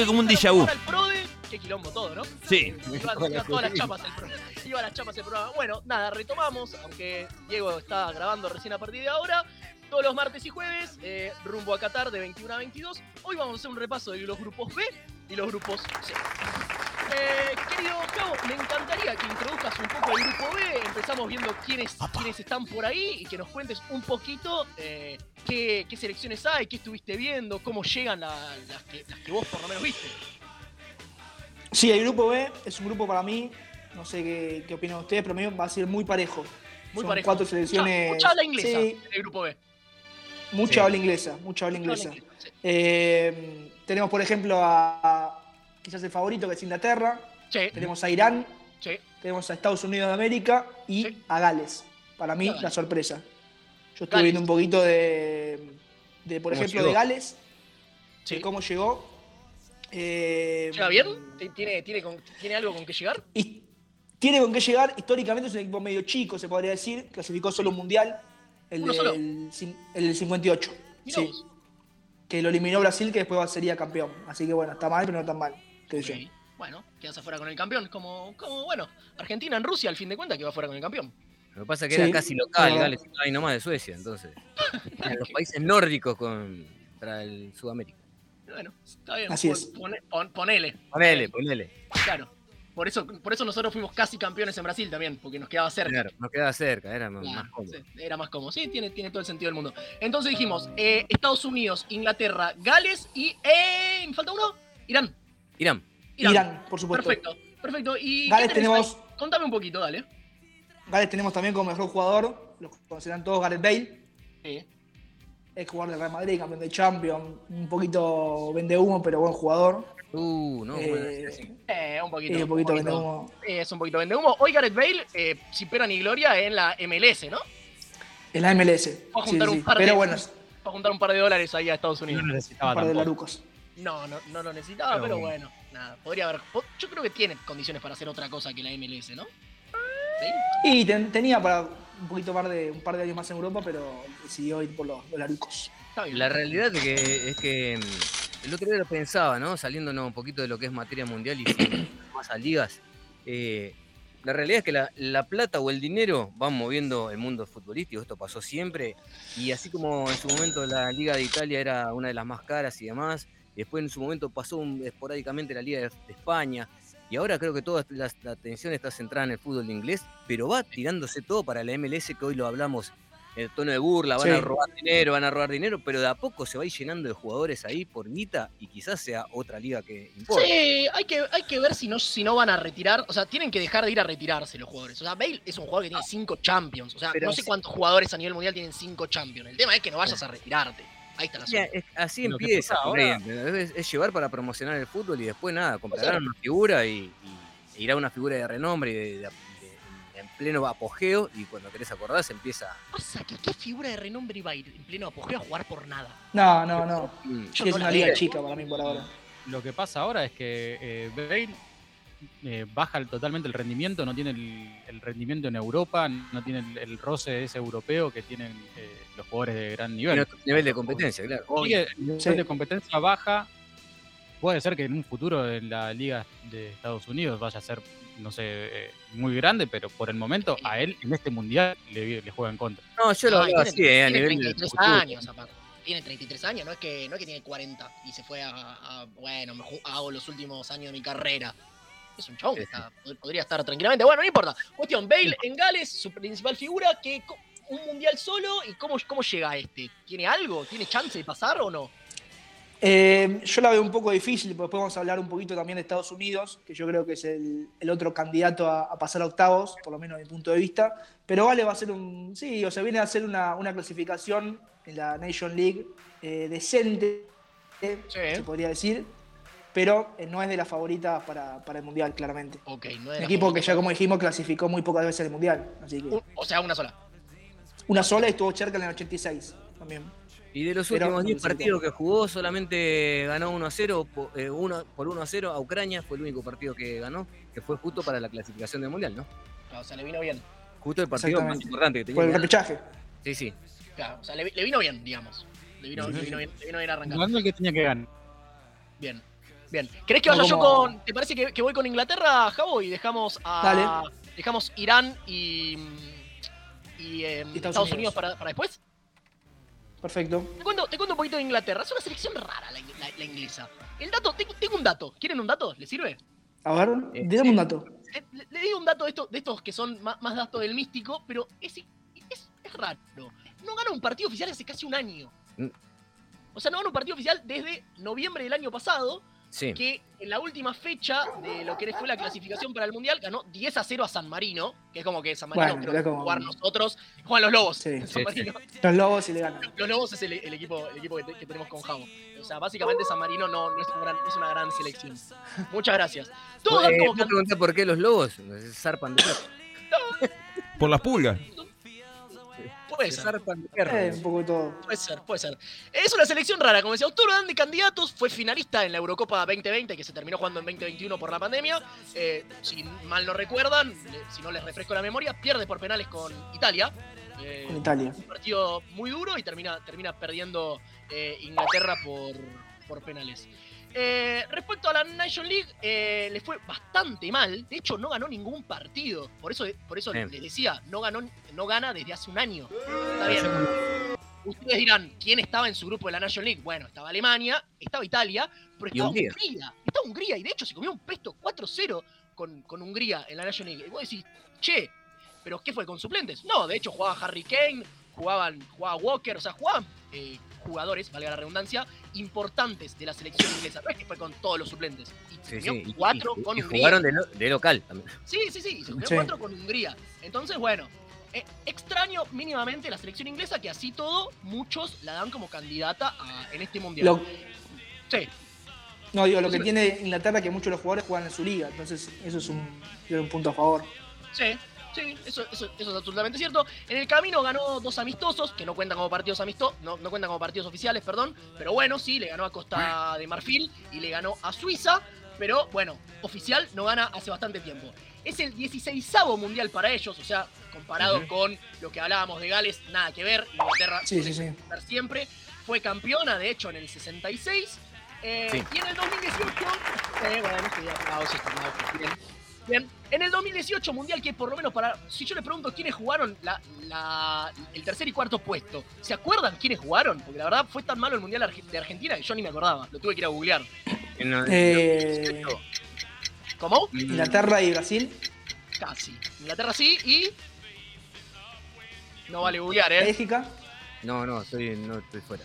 tuve como un déjà vu. Al Prode, qué quilombo todo, ¿no? Sí. Iba, iba todas las chapas el programa. Iba a las chapas el programa. Bueno, nada, retomamos, aunque Diego está grabando recién a partir de ahora. Todos los martes y jueves, eh, rumbo a Qatar de 21 a 22. Hoy vamos a hacer un repaso de los grupos B y los grupos C. Eh, querido Gabo, me encantaría que introduzcas un poco el grupo B. Empezamos viendo quiénes, quiénes están por ahí y que nos cuentes un poquito eh, qué, qué selecciones hay, qué estuviste viendo, cómo llegan la- las, que, las que vos por lo menos viste. Sí, el grupo B es un grupo para mí, no sé qué, qué opinan ustedes, pero para mí va a ser muy parejo. Muy Son parejo. cuatro Mucha- selecciones. Mucha, habla inglesa Sí, en el grupo B. mucha Sí. habla inglesa, mucha habla Mucha inglesa. habla inglesa, sí. Eh, tenemos, por ejemplo, a, a quizás el favorito, que es Inglaterra. Sí, Tenemos a Irán, sí. tenemos a Estados Unidos de América y Sí. a Gales. Para mí, la sorpresa. Yo estuve Gales. viendo un poquito de, de por ¿Cómo ejemplo, llegó? de Gales, Sí. de cómo llegó. Eh, ¿Llega bien? ¿Tiene, tiene, con- ¿Tiene algo con que llegar? Y tiene con qué llegar. Históricamente es un equipo medio chico, se podría decir. Clasificó solo un mundial, el, ¿Uno solo? del, cin- el del 58. Mirá Sí. Que lo eliminó Brasil, que después sería campeón. Así que bueno, está mal, pero no tan mal. Creo yo. Ok. Bueno, quedas afuera con el campeón. Como, como, bueno, Argentina en Rusia, al fin de cuentas, que va afuera con el campeón. Lo que pasa es que Sí. era casi local. Gales, estaba ahí nomás de Suecia, entonces. Eran los países nórdicos contra el Sudamérica. Bueno, está bien. Así pon- es. pone- pon- ponele. Ponele, ponele. Claro. Por eso, por eso nosotros fuimos casi campeones en Brasil también, porque nos quedaba cerca. Claro, nos quedaba cerca, era más, Claro, más cómodo. sí, era más cómodo. Sí, tiene, tiene todo el sentido del mundo. Entonces dijimos, eh, Estados Unidos, Inglaterra, Gales y... Eh, ¿Me falta uno? Irán. Irán, Irán, por supuesto. Perfecto, perfecto. ¿Y Gales tenemos- ahí? Contame un poquito, dale. Gales tenemos también como mejor jugador, lo conocerán todos, Gareth Bale. Sí. Es jugador del Real Madrid, campeón de Champions. Un poquito vende humo, pero buen jugador. uh, no, bueno, Eh, sí. Eh, un poquito. y un poquito vende humo. Eh, es un poquito vende humo. Hoy Gareth Bale, eh, sin pena ni gloria, en la MLS, ¿no? En la MLS. Vamos a juntar sí, un sí. par de- Pero bueno, Para juntar un par de dólares ahí a Estados Unidos. No un par de larucos. No, no, no lo necesitaba, Pero pero bueno. nada, podría haber. Yo creo que tiene condiciones para hacer otra cosa que la MLS, ¿no? ¿Sí? Y ten- tenía para un poquito más de un par de años más en Europa, pero decidió ir por los, los larucos. Está bien. La realidad es que, es que mm, el otro día lo pensaba, ¿no? Saliéndonos un poquito de lo que es materia mundial y más a ligas. eh, la realidad es que la, la plata o el dinero van moviendo el mundo futbolístico, esto pasó siempre. Y así como en su momento la Liga de Italia era una de las más caras y demás, después en su momento pasó un- esporádicamente la Liga de, de España. Y ahora creo que toda la, la atención está centrada en el fútbol inglés, pero va tirándose todo para la MLS, que hoy lo hablamos en el tono de burla, van Sí. a robar dinero, van a robar dinero, pero de a poco se va a ir llenando de jugadores ahí por guita y quizás sea otra liga que importa. Sí, hay que, hay que ver si no, si no van a retirar. O sea, tienen que dejar de ir a retirarse los jugadores. O sea, Bale es un jugador que tiene cinco champions. O sea, Pero no sé cuántos jugadores a nivel mundial tienen cinco champions. El tema es que no vayas a retirarte. Ahí está la es- así Lo empieza ahora- es, es llevar para promocionar el fútbol y después nada, comprarán una figura y, y- e irá una figura de renombre y de- de- de- en pleno apogeo y cuando querés acordar se empieza Pasa que qué figura de renombre iba a ir en pleno apogeo a jugar por nada. No, no, no. Mm, Yo es no una liga chica para mí por ahora. Lo que pasa ahora es que eh, Bale eh, baja totalmente el rendimiento, no tiene el, el rendimiento en Europa, no tiene el, el roce ese europeo que tienen eh, los jugadores de gran nivel. nivel de competencia, claro. Que el nivel Sí. de competencia baja. Puede ser que en un futuro en la liga de Estados Unidos vaya a ser, no sé, eh, muy grande, pero por el momento a él en este mundial le, le juega en contra. No, yo lo No, hablaba tiene- así, eh, a tiene nivel del 33 futuro. años aparte. Tiene 33 años, no es que, no es que tiene 40 y se fue a, a- bueno, me ju- hago los últimos años de mi carrera. Es un chabón que está- pod- podría estar tranquilamente. Bueno, no importa. Cuestión, Bale en Gales, su principal figura, que un mundial solo y cómo, cómo llega a este. ¿Tiene algo? ¿Tiene chance de pasar o no? Eh, yo la veo un poco difícil, porque después vamos a hablar un poquito también de Estados Unidos, que yo creo que es el, el otro candidato a, a pasar a octavos, por lo menos desde mi punto de vista. Pero Vale va a ser un. Sí, o sea, viene a hacer una, una clasificación en la Nation League eh, decente, se podría decir, pero eh, no es de las favoritas para, para el Mundial, claramente. Ok, no es Un la equipo que ya, como dijimos, clasificó muy pocas veces el Mundial. Así que Un- o sea, una sola. una sola y estuvo cerca en el 86 también. Y de los Pero últimos no 10 necesita. partidos que jugó, solamente ganó 1 a 0 po- eh, uno- por 1 a 0 a Ucrania, fue el único partido que ganó, que fue justo para la clasificación del Mundial, ¿no? O sea, le vino bien. Justo el partido más importante que tenía. Fue el repechaje. Sí, sí. Claro, o sea, le, le vino bien, digamos. Le vino, le vino bien, le vino bien arrancar. Ganando el que tenía que ganar. Bien. Bien. ¿Crees que vaya No yo con. ¿Te parece que, que voy con Inglaterra, Javo? Y dejamos a. Dale. Dejamos Irán y. Y, eh, Estados Estados, Unidos. Unidos, para, para después. Perfecto. Te cuento, te cuento un poquito de Inglaterra. Es una selección rara la, la- la inglesa. El dato, tengo, tengo un dato. ¿Quieren un dato? ¿Les sirve? A ver, Eh, dame un dato. Le, le- le digo un dato de, estos de estos que son más, más datos del místico, pero es, es, es raro. No gana un partido oficial hace casi un año. Mm. O sea, no gana un partido oficial desde noviembre del año pasado, Sí. que en la última fecha de lo que fue la clasificación para el Mundial ganó 10 a 0 a San Marino, que es como que San Marino Bueno, creo que como- jugar nosotros, juegan los Lobos. Sí. en San Sí, Marino. Los lobos y le ganan. Los Lobos es el, el equipo, el equipo que, te- que tenemos con Javo. O sea, básicamente San Marino no, no es, un gran- es una gran selección. Muchas gracias. Todos Eh, como ¿Puedo preguntar por qué los lobos zarpan de? Por las pulgas. Puede Se ser. Eh, un poco de todo. Puede ser, puede ser. Es una selección rara, como decía Autor dan de candidatos, fue finalista en la Eurocopa 2020, que se terminó jugando en 2021 por la pandemia. Eh, si mal no recuerdan, si no les refresco la memoria, pierde por penales con Italia. Eh, Con Italia. un partido muy duro y termina, termina perdiendo eh, Inglaterra por, por penales. Eh, respecto a la Nation League, eh, le fue bastante mal. De hecho, no ganó ningún partido. Por eso, por eso Bien. les decía, no, ganó, no gana desde hace un año. Está bien. Ustedes dirán, ¿quién estaba en su grupo de la Nation League? Bueno, estaba Alemania, estaba Italia, pero estaba Hungría. Hungría. Estaba Hungría y de hecho se comió un pesto 4-0 con, con Hungría en la Nation League. Y vos decís, che, ¿pero qué fue con suplentes? No, de hecho jugaba Harry Kane, jugaban, jugaba Walker, o sea, jugaban eh, jugadores, valga la redundancia, importantes de la selección inglesa. No es que fue con todos los suplentes. Y se Sí, cuatro y- con y Hungría. jugaron de, lo- de local también. Sí, sí, sí, y se Sí. cuatro con Hungría. Entonces, bueno, eh, extraño mínimamente la selección inglesa que así todo muchos la dan como candidata a- en este mundial. Lo- Sí, no, digo, lo que tiene Inglaterra es que muchos de los jugadores juegan en su liga. Entonces, eso es un, un punto a favor. sí, sí, eso, eso- eso es absolutamente cierto. En el camino ganó dos amistosos, que no cuentan como partidos amistosos, no, no cuentan como partidos oficiales, perdón, pero bueno, sí, le ganó a Costa de Marfil y le ganó a Suiza, pero bueno, oficial no gana hace bastante tiempo. Es el 16 mundial para ellos, o sea, comparado con lo que hablábamos de Gales, nada que ver. Inglaterra Sí, sí, siempre. Fue campeona, de hecho, en el 66. eh. Y en el 2018. eh, bueno, sí, aplausos, aplausos, bien. En el 2018 mundial que por lo menos para... Si yo le pregunto quiénes jugaron la, la- el tercer y cuarto puesto, ¿se acuerdan quiénes jugaron? Porque la verdad fue tan malo el mundial de Argentina que yo ni me acordaba, lo tuve que ir a googlear. En el- Eh, ¿Cómo? Inglaterra y Brasil. Casi. Inglaterra sí y... No vale googlear, ¿eh? Bélgica. No, no, estoy, no estoy fuera.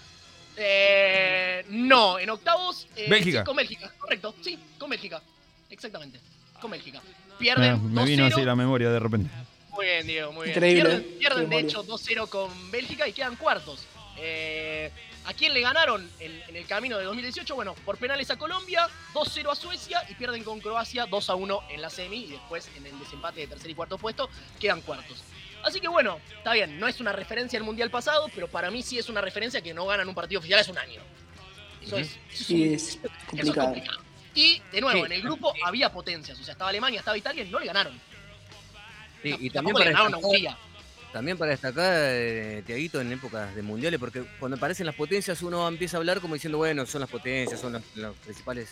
Eh, no, en octavos. eh, Bélgica. sí, con Bélgica, correcto. Sí, con Bélgica. Exactamente. Con Bélgica. Me, Pierden me vino 2-0. así la memoria de repente. Muy bien, Diego, muy bien. Increíble, Pierden, eh, pierden, de hecho 2-0 con Bélgica y quedan cuartos. Eh, ¿A quién le ganaron en, en el camino de 2018? Bueno, por penales a Colombia, 2-0 a Suecia y pierden con Croacia 2-1 en la semi y después en el desempate de tercer y cuarto puesto quedan cuartos. Así que bueno, está bien, no es una referencia al Mundial pasado, pero para mí sí es una referencia que no ganan un partido oficial hace un año. Eso es, eso es un- Sí, es eso es complicado. Y, de nuevo, Sí. en el grupo había potencias. O sea, estaba Alemania, estaba Italia y no le ganaron. Sí, y también para le ganaron a destacar, Hungría. también para destacar eh, Tiaguito, en épocas de mundiales, porque cuando aparecen las potencias uno empieza a hablar como diciendo, bueno, son las potencias, son los, los principales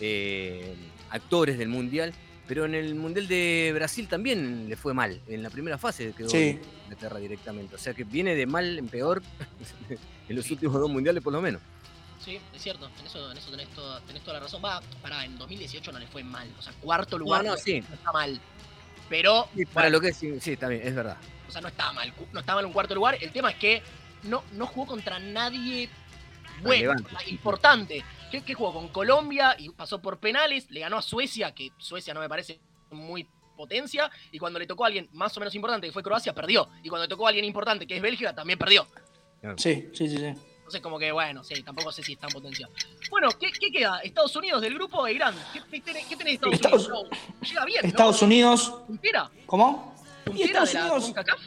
eh, actores del mundial. Pero en el mundial de Brasil también le fue mal. En la primera fase quedó Sí. Inglaterra directamente. O sea que viene de mal en peor en los últimos dos mundiales por lo menos. Sí, es cierto. En eso, en eso tenés, toda, tenés toda la razón. Va, pará, en 2018 no le fue mal. O sea, cuarto lugar no, sí. no está mal. Pero, Sí, para bueno, lo que es, sí, sí, está bien, es verdad. o sea, no está mal. No está mal un cuarto lugar. El tema es que no, no jugó contra nadie bueno, Relevante. importante. ¿Qué, qué jugó? Con Colombia y pasó por penales. Le ganó a Suecia, que Suecia no me parece muy potencia. Y cuando le tocó a alguien más o menos importante, que fue Croacia, perdió. Y cuando le tocó a alguien importante, que es Bélgica, también perdió. Sí, sí, sí, sí. Entonces, como que, bueno, sí, tampoco sé si está en potencia. Bueno, ¿qué, qué queda? ¿Estados Unidos del grupo e Irán? ¿Qué, tenés, qué tenés de Estados, Estados- Unidos? No, llega bien, Estados Unidos. ¿no? ¿Puntera? ¿Cómo? Y ¿Puntera Estados de la Unidos. CONCACAF?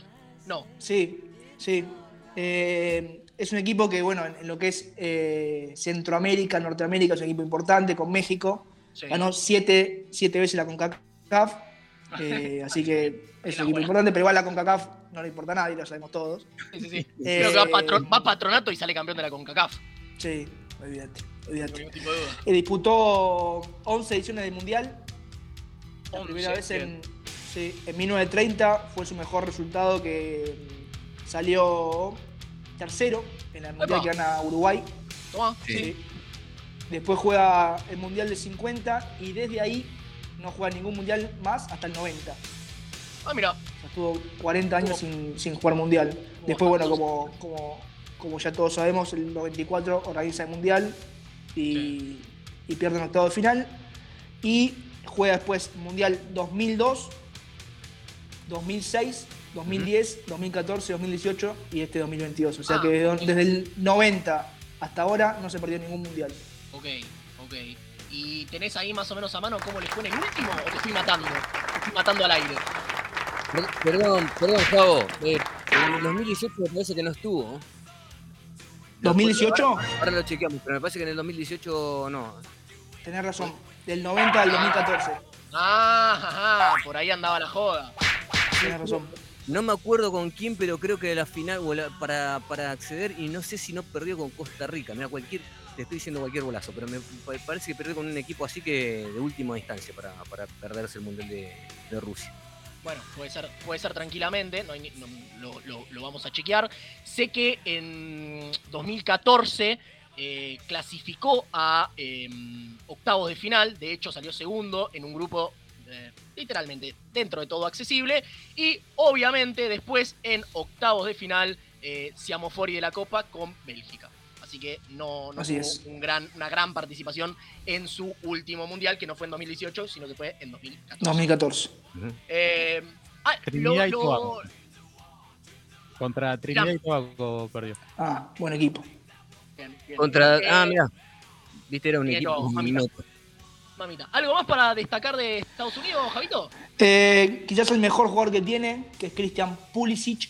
No. Sí, sí. Eh, es un equipo que, bueno, en, en lo que es eh, Centroamérica, Norteamérica, es un equipo importante con México. Sí. Ganó siete, siete veces la CONCACAF. eh, así que es un equipo buena. importante, pero igual la CONCACAF no le importa a nadie, lo sabemos todos. Sí, sí, sí. Eh, Creo que va, patro- va patronato y sale campeón de la CONCACAF. Sí, olvídate. olvídate. duda. Eh, disputó 11 ediciones del Mundial. La 11, primera vez en, sí, en 1930 fue su mejor resultado que salió tercero en el Mundial que gana Uruguay. Tomá, Sí. sí. Después juega el Mundial de 50 y desde ahí no juega ningún Mundial más hasta el 90. Ah, mira. Estuvo 40 años sin, sin jugar Mundial. Después, bueno, como, como, como ya todos sabemos, el 94 organiza el Mundial y, y pierde en octavo de final. Y juega después Mundial 2002, 2006, 2010, 2014, 2018 y este 2022. O sea Ah, que ok. desde el 90 hasta ahora no se perdió ningún Mundial. Ok, ok. ¿Y tenés ahí más o menos a mano cómo les fue en el último o te estoy matando? Te estoy matando al aire. Per- Perdón, perdón, Javo. eh, en el 2018 me parece que no estuvo. ¿2018? Ahora lo chequeamos, pero me parece que en el 2018 no. Tenés razón. Del 90 al 2014. Ah, ajá, por ahí andaba la joda. Tenés razón. No me acuerdo con quién, pero creo que la final o la- para, para acceder y no sé si no perdió con Costa Rica. Mira, cualquier, te estoy diciendo cualquier golazo, pero me pa- parece que perdió con un equipo así que de última instancia para, para perderse el Mundial de, de Rusia. Bueno, puede ser, puede ser tranquilamente, no lo, vamos a chequear. Sé que en 2014 eh, clasificó a eh, octavos de final, de hecho salió segundo en un grupo eh, literalmente dentro de todo accesible. Y obviamente después en octavos de final eh, fuori de la Copa con Bélgica. Así que no, no Así tuvo es. un gran, una gran participación en su último mundial, que no fue en 2018, sino que fue en 2014. 2014. Eh, ah, Trinidad lo- y lo- Tobago. Contra Trinidad y Tobago perdió. Ah, buen equipo. Bien, bien. Contra. Eh, ah, mira. Viste, era un equipo mamita. Mamita. ¿Algo más para destacar de Estados Unidos, Javito? Eh, quizás el mejor jugador que tiene, que es Christian Pulisic,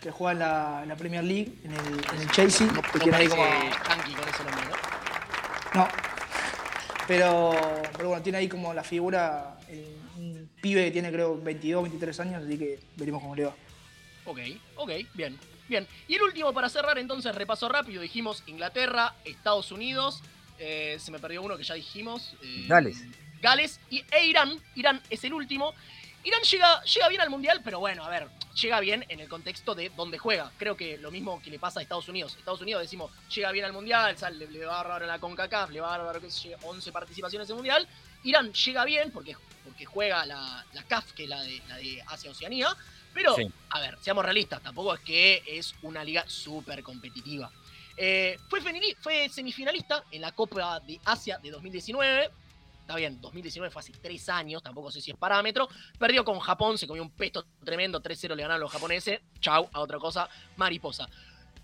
que juega en la, en la Premier League, en el, en el Chelsea. No, que tiene ahí como- con ese nombre, ¿no? No. Pero, pero bueno, tiene ahí como la figura, el- un pibe que tiene creo 22, 23 años, así que veremos cómo le va. Ok, ok, bien, bien. Y el último para cerrar, entonces, repaso rápido. Dijimos Inglaterra, Estados Unidos. eh, se me perdió uno que ya dijimos. eh, Gales. Gales y, e Irán. Irán es el último. Irán llega, llega bien al Mundial, pero bueno, a ver, llega bien en el contexto de dónde juega. Creo que lo mismo que le pasa a Estados Unidos. Estados Unidos decimos, llega bien al Mundial, sale, le, va a en la CONCACAF, le va a yo, 11 participaciones en el Mundial. Irán llega bien porque, porque juega la, la CAF, que es la de, la de Asia-Oceanía. Pero, Sí. a ver, seamos realistas, tampoco es que es una liga súper competitiva. Eh, fue, fue semifinalista en la Copa de Asia de 2019. Está bien, 2019 fue hace tres años, tampoco sé si es parámetro. Perdió con Japón, se comió un pesto tremendo, 3-0 le ganaron los japoneses. Chau, a otra cosa, mariposa.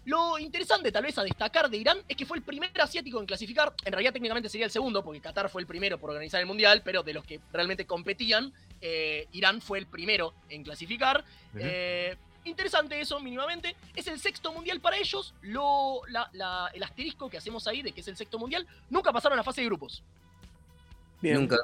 Lo interesante tal vez a destacar de Irán es que fue el primer asiático en clasificar. En realidad técnicamente sería el segundo, porque Qatar fue el primero por organizar el Mundial, pero de los que realmente competían, eh, Irán fue el primero en clasificar. Eh, interesante eso mínimamente. Es el sexto mundial para ellos. Lo, la- la- el asterisco que hacemos ahí de que es el sexto mundial, nunca pasaron a fase de grupos. Bien. Nunca.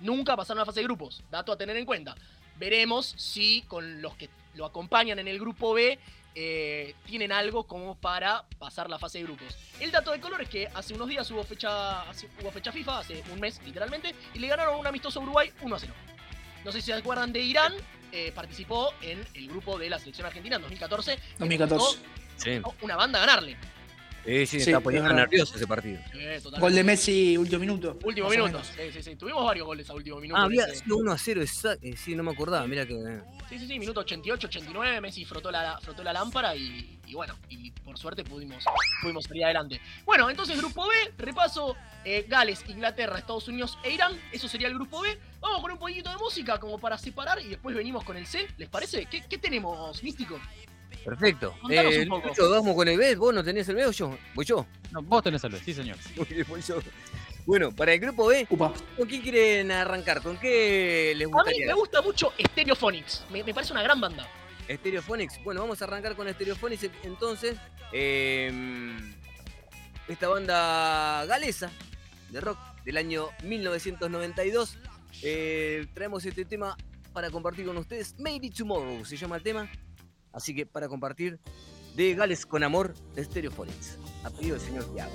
Nunca pasaron a fase de grupos. Dato a tener en cuenta. Veremos si con los que lo acompañan en el grupo B eh, tienen algo como para pasar la fase de grupos. El dato de color es que hace unos días hubo fecha, hace- hubo fecha FIFA, hace un mes literalmente, y le ganaron un amistoso Uruguay 1 a 0. No sé si se acuerdan de Irán, eh, participó en el grupo de la selección argentina en 2014. que 2014. Sí. costó Una banda a ganarle. Sí, sí, Sí, estaba es poniendo nervioso ese partido. Eh. Gol de Messi, último minuto. Último minuto. Sí, sí, sí. Tuvimos varios goles a último minuto. Ah, había sido 1 a 0, exacto. eh, Sí, no me acordaba, mira que. eh. Sí, sí, sí, minuto 88, 89, Messi frotó la, frotó la lámpara y, y bueno, y por suerte pudimos, pudimos salir adelante. Bueno, entonces grupo B, repaso, eh, Gales, Inglaterra, Estados Unidos e Irán, eso sería el grupo B. Vamos con un poquito de música como para separar y después venimos con el C, ¿les parece? ¿Qué, qué tenemos, Místico? Perfecto. Eh, un poco. Lucho, vamos con el B. ¿Vos no tenés el B o yo? ¿Voy yo? No, vos tenés el B, sí, señor. Muy bien, voy yo. Bueno, para el grupo B, Upa. ¿con quién quieren arrancar? ¿Con qué les A mí gustaría? me gusta mucho Stereophonics, me, me parece una gran banda. Stereophonics. Bueno, vamos a arrancar con Stereophonics entonces. Eh, esta banda galesa de rock del año 1992. Eh, traemos este tema para compartir con ustedes. Maybe Tomorrow se llama el tema. Así que para compartir de Gales con Amor de Stereophonics. A pedido del señor Tiago.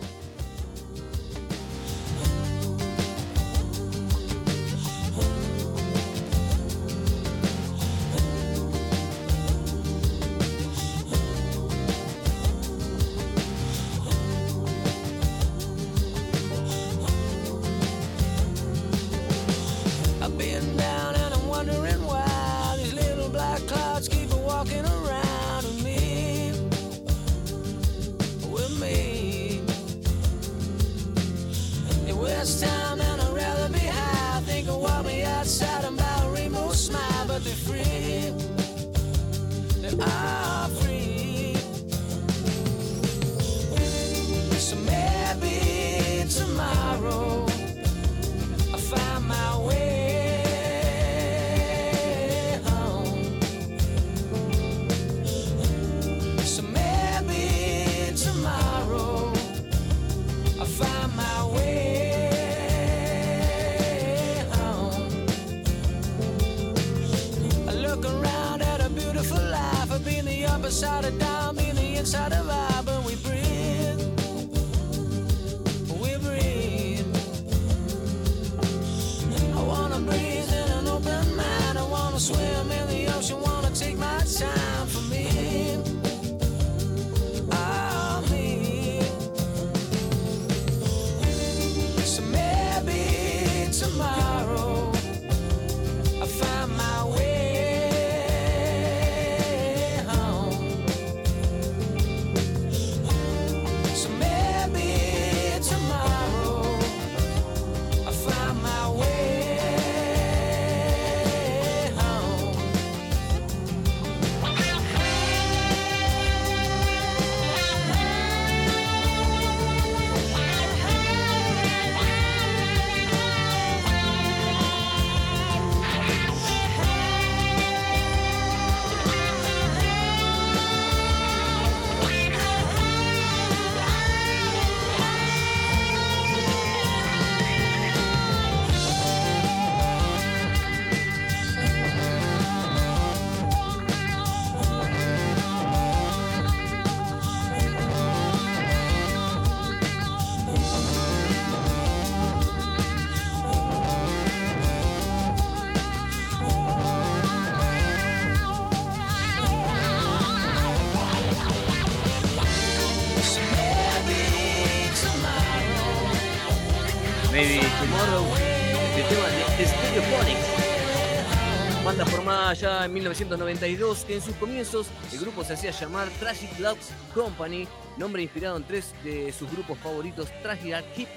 Formada ya en 1992, que en sus comienzos el grupo se hacía llamar Tragic Love Company, nombre inspirado en tres de sus grupos favoritos, Tragic Hip,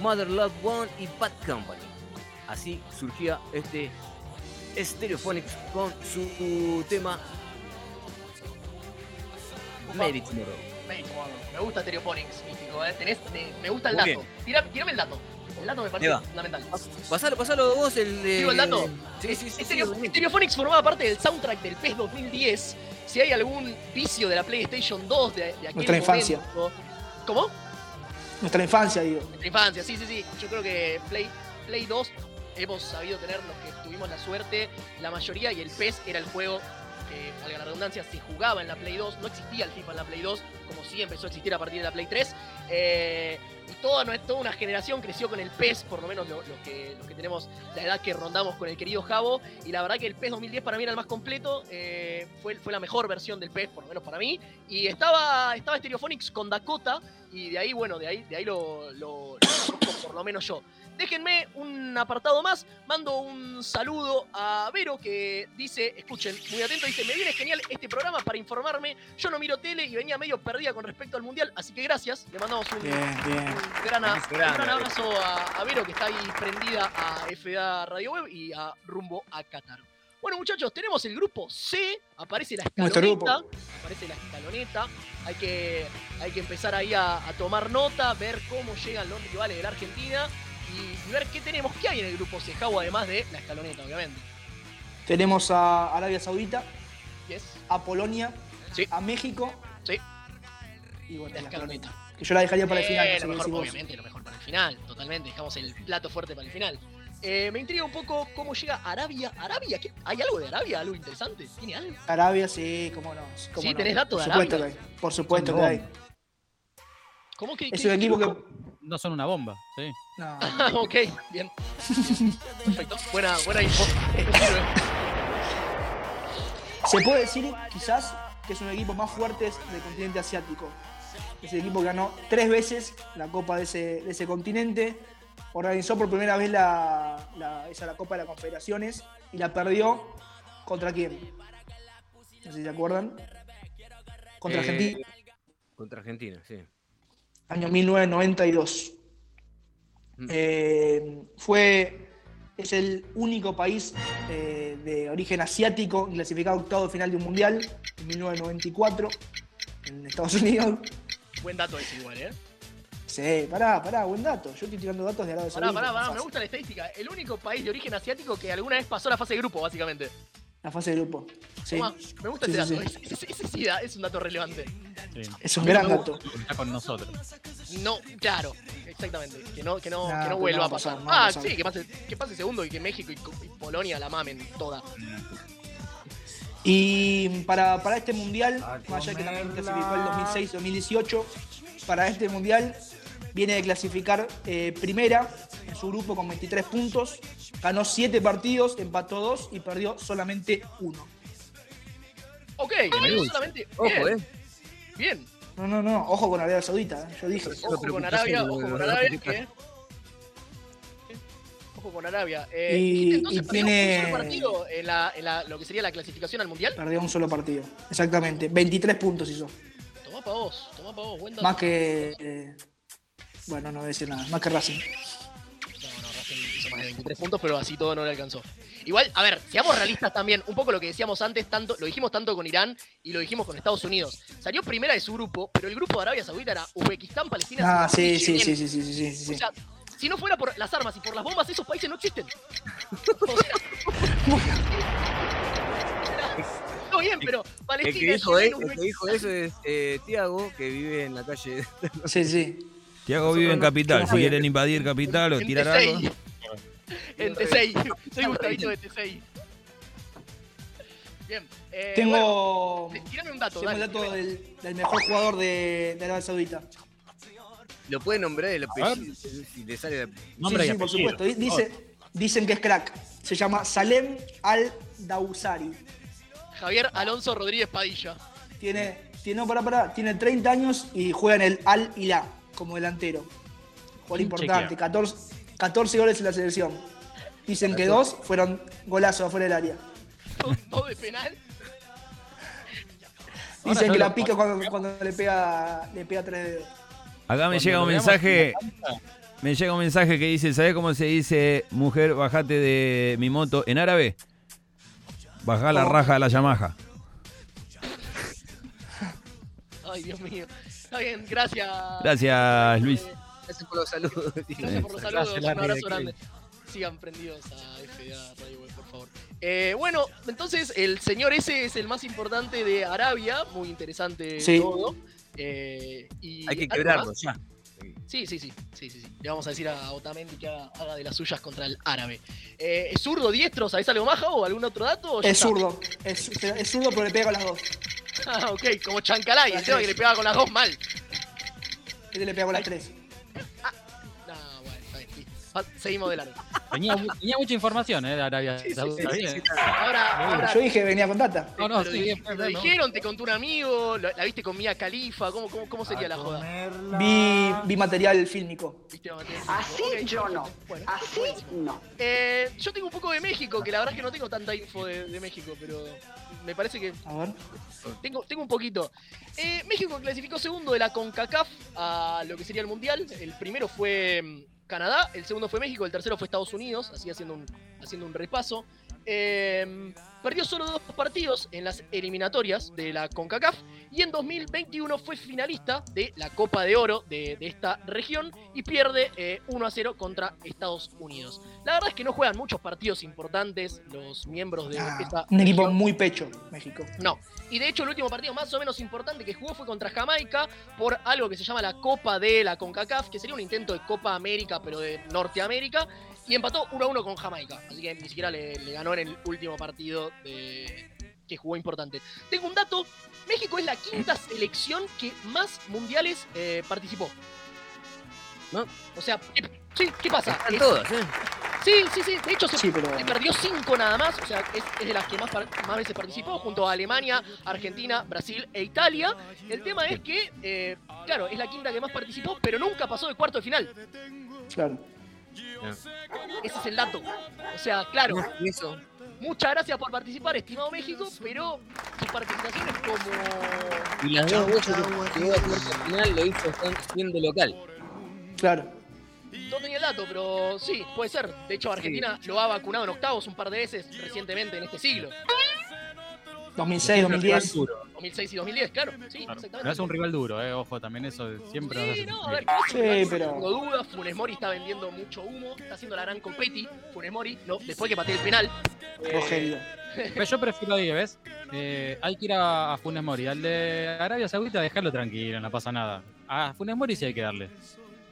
Mother Love One y Bad Company. Así surgía este Stereophonics con su tema Maybe Tomorrow. Me, gusta Stereophonics, místico, ¿eh? Tenés- te- me gusta el dato. Tira- Tírame el dato. El dato me parece fundamental. Pasalo, pasalo vos el de... ¿Digo el dato? Sí, sí, sí. Stereo- sí, Stereophonics formaba parte del soundtrack del PES 2010. Si hay algún vicio de la PlayStation 2 de, de aquel Nuestra infancia. momento- ¿Cómo? Nuestra infancia, digo. Nuestra infancia, sí, sí, sí. Yo creo que Play, Play 2 hemos sabido tener los que tuvimos la suerte, la mayoría, y el PES era el juego que, valga la redundancia, se jugaba en la Play 2. No existía el FIFA en la Play 2, como sí empezó a existir a partir de la Play 3. Eh, y toda, toda una generación creció con el PES, por lo menos lo- los que, los que tenemos la edad que rondamos con el querido Javo. Y la verdad que el PES 2010 para mí era el más completo. eh, fue, fue la mejor versión del PES, por lo menos para mí. Y estaba, estaba Stereophonics con Dakota. Y de ahí, bueno, de ahí, de ahí lo, lo- lo por lo menos yo. Déjenme un apartado más. Mando un saludo a Vero que dice, escuchen, muy atento, dice, me viene genial este programa para informarme. Yo no miro tele y venía medio perdida con respecto al mundial, así que gracias. Le mandamos un, Bien, bien. un gran, a- Abrazo un grande, gran abrazo a, a Vero que está ahí prendida a FDA Radio Web y a rumbo a Qatar. Bueno, muchachos, tenemos el grupo C. Aparece la escaloneta. Aparece la escaloneta. Hay que, hay que empezar ahí a, a tomar nota, ver cómo llegan los rivales de la Argentina y, y ver qué tenemos, qué hay en el grupo C, Jau, además de la escaloneta, obviamente. Tenemos a Arabia Saudita, Yes. a Polonia, Sí. a México. Sí. Y bueno, La escaloneta. Que yo la dejaría para el Eh, final. sé lo mejor, obviamente, lo mejor para el final, totalmente. Dejamos el plato fuerte para el final. Eh, me intriga un poco cómo llega Arabia. ¿Arabia? ¿Qué? ¿Hay algo de Arabia? ¿Algo interesante? ¿Tiene algo? Arabia, sí, cómo no. cómo Sí, no. tenés datos Por de supuesto Arabia. que hay. Por supuesto que hay. ¿Cómo que? Es qué- un equipo que. No son una bomba, sí. No. Ok, bien. Perfecto. Buena, buena info. Se puede decir, quizás, que es uno de los equipos más fuertes del continente asiático. Es el equipo que ganó tres veces la Copa de ese, de ese continente. Organizó por primera vez la, la- esa, la Copa de las Confederaciones y la perdió. ¿Contra quién? No sé si se acuerdan. Contra Eh, Argentina, Contra Argentina, sí. año 1992. Mm. Eh, fue, es el único país eh, de origen asiático clasificado octavo de final de un mundial en 1994 en Estados Unidos. Buen dato ese igual, ¿eh? Sí, pará, pará, buen dato. Yo estoy tirando datos de Arabia Pará, Saudita. pará, pará. Me gusta la estadística. El único país de origen asiático que alguna vez pasó la fase de grupo, básicamente. La fase de grupo. Sí. Me gusta Sí, este sí, dato. Ese, ese- ese sí da- es un dato relevante. Sí. Es un gran dato. Está con nosotros. No, claro, exactamente. Que no, que no, Nah, que no vuelva a pasar, ah, pasar. sí, que pase, que pase segundo y que México y, Co- y Polonia la mamen toda. Y para, para este mundial, más allá que también clasificó el 2006-2018, para este mundial viene de clasificar eh, primera en su grupo con 23 puntos, ganó 7 partidos, empató 2 y perdió solamente uno. Ok, me gusta. solamente. Ojo, bien, eh. bien. No, no, no, ojo con Arabia Saudita, eh, yo dije. Ojo con ¿por qué Arabia, se- ojo con Arabia, que. Ojo con Arabia. Eh, Y- entonces y tiene- un solo partido en, la, en la- lo que sería la clasificación al mundial. Perdió un solo partido, exactamente. 23 puntos hizo. Tomá pa' vos, tomá pa' vos, buen dato. Más que. eh, bueno, no voy a decir nada, más que Racing. No, no, Racing hizo más de 23 puntos, pero así todo no le alcanzó. Igual, a ver, seamos realistas también, un poco lo que decíamos antes, tanto, lo dijimos tanto con Irán y lo dijimos con Estados Unidos. Salió primera de su grupo, pero el grupo de Arabia Saudita era Uzbekistán, Palestina, Ah, sí, sí, sí, sí, sí, sí, sí, sí. O sea, si no fuera por las armas y por las bombas, esos países no existen. O sea, no, bien, pero El Palestina, que dijo, eh, el que dijo eso es eh, Tiago, que vive en la calle. Sí, sí. Tiago vive en Capital. Si quieren invadir Capital o tirar algo. T6. En T6. Soy Gustavito de T6. Bien. Eh, bueno, Tengo. eh, tirame un dato, Tengo el dato del, del mejor jugador de, de Arabia Saudita. Lo puede nombrar el apellido. Si le sale el Nombre sí, por supuesto. Di- Dice, dicen que es crack. Se llama Salem Al-Dawsari. Javier Alonso Rodríguez Padilla. Tiene, tiene, no, pará, pará, tiene 30 años y juega en el Al-Hilá como delantero. Jugador importante, 14, 14 goles en la selección. Dicen que dos fueron golazos afuera del área. Todo de penal. Dicen que la pica cuando, cuando le pega le pega tres dedos. Acá me Cuando llega un mensaje. Me llega un mensaje que dice, ¿sabés cómo se dice mujer, bajate de mi moto en árabe? Bajá la ¿Cómo? raja de la Yamaha. Ay, Dios mío. Está bien, gracias. Gracias, Luis. Gracias por los saludos. Gracias por los saludos. Un abrazo de grande. Sigan prendidos a FDA Radio Web, por favor. Eh, bueno, entonces el señor ese es el más importante de Arabia. Muy interesante Sí. todo. Eh, y Hay que ¿algo quebrarlo ya. Sí, sí, sí, sí, sí, sí. Le vamos a decir a Otamendi que haga, haga de las suyas contra el árabe. Eh, ¿Es zurdo, diestro? ¿Sabés algo más, o algún otro dato? o Es zurdo. Es, es zurdo, pero le pega con las dos. Ah, ok, como Chancalay, el tema que le pegaba con las dos mal. Este le pega con las tres. Seguimos de largo. Tenía, mu- tenía mucha información, ¿eh? De Arabia Sí, sí, Saudita. sí, ¿viste? Ahora, ahora Yo dije que venía con data. No, no, sí, bien, dijeron, te contó un amigo, la viste con Mia Califa, ¿cómo, cómo, cómo sería la joda? Vi, vi material fílmico. ¿Viste, Matías? Así yo no. Bueno, Así no. eh, yo tengo un poco de México, que la verdad es que no tengo tanta info de, de México, pero me parece que A ver. tengo, tengo un poquito. Eh, México clasificó segundo de la CONCACAF a lo que sería el Mundial. El primero fue mm, Canadá, el segundo fue México, el tercero fue Estados Unidos, así haciendo un, haciendo un repaso. Eh, perdió solo dos partidos en las eliminatorias de la CONCACAF y en 2021 fue finalista de la Copa de Oro de, de esta región y pierde eh, 1 a 0 contra Estados Unidos. La verdad es que no juegan muchos partidos importantes los miembros de Ah, esta un equipo región. muy pecho, México. No. Y de hecho el último partido más o menos importante que jugó fue contra Jamaica por algo que se llama la Copa de la CONCACAF, que sería un intento de Copa América, pero de Norteamérica, y empató 1 a 1 con Jamaica. Así que ni siquiera le, le ganó en el último partido de- que jugó importante. Tengo un dato, México es la quinta selección que más mundiales eh, participó. ¿No? O sea, ¿qué, sí, ¿qué pasa? Están Es- todas, ¿eh? Sí, sí, sí. De hecho, se, Sí, pero- se perdió cinco nada más. O sea, es, es de las que más, veces participó, junto a Alemania, Argentina, Brasil e Italia. El tema es que, eh, claro, es la quinta que más participó, pero nunca pasó de cuarto de final. Claro. Ese es el dato. O sea, claro, eso. Muchas gracias por participar, estimado México, pero su participación es como. Y las dos veces que llegó a cuarto final lo hizo siendo local. Claro. No tenía el dato, pero sí, puede ser. De hecho, Argentina lo ha vacunado en octavos un par de veces recientemente en este siglo. 2006, 2010. Duro. 2006 y 2010, claro. Sí, Claro. exactamente. No es un rival duro, eh. Ojo, también eso siempre Sí, no, a ver, Sí, pero- no tengo dudas. Funes Mori está vendiendo mucho humo, está haciendo la gran competi. Funes Mori, no, después que pateé el penal. Eh, Rogelio. Pero yo prefiero ahí, ¿ves? Eh, hay que ir a, a Funes Mori. Al de Arabia Saudita, dejarlo tranquilo, no pasa nada. A Funes Mori sí hay que darle.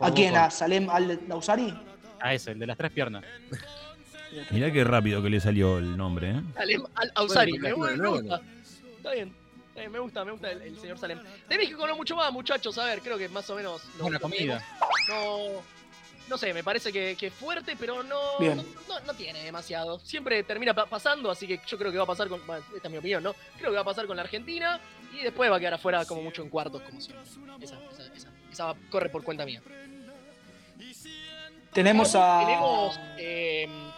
¿A quién? ¿A Salem Al-Dausari? A ese, el de las tres piernas. Mirá qué rápido que le salió el nombre, ¿eh? Salem Al Ausari. Bueno, me, gusta. Está bien. me gusta, me gusta el, el señor Salem. De México no mucho más, muchachos. A ver, creo que más o menos. lo- Buena comida. No. No sé, me parece que, que es fuerte, pero no, no, no- no tiene demasiado. Siempre termina pa- pasando, así que yo creo que va a pasar con. bueno, esta es mi opinión, ¿no? Creo que va a pasar con la Argentina y después va a quedar afuera como mucho en cuartos, como siempre. Esa, esa, esa, esa corre por cuenta mía. Tenemos a, Tenemos. eh,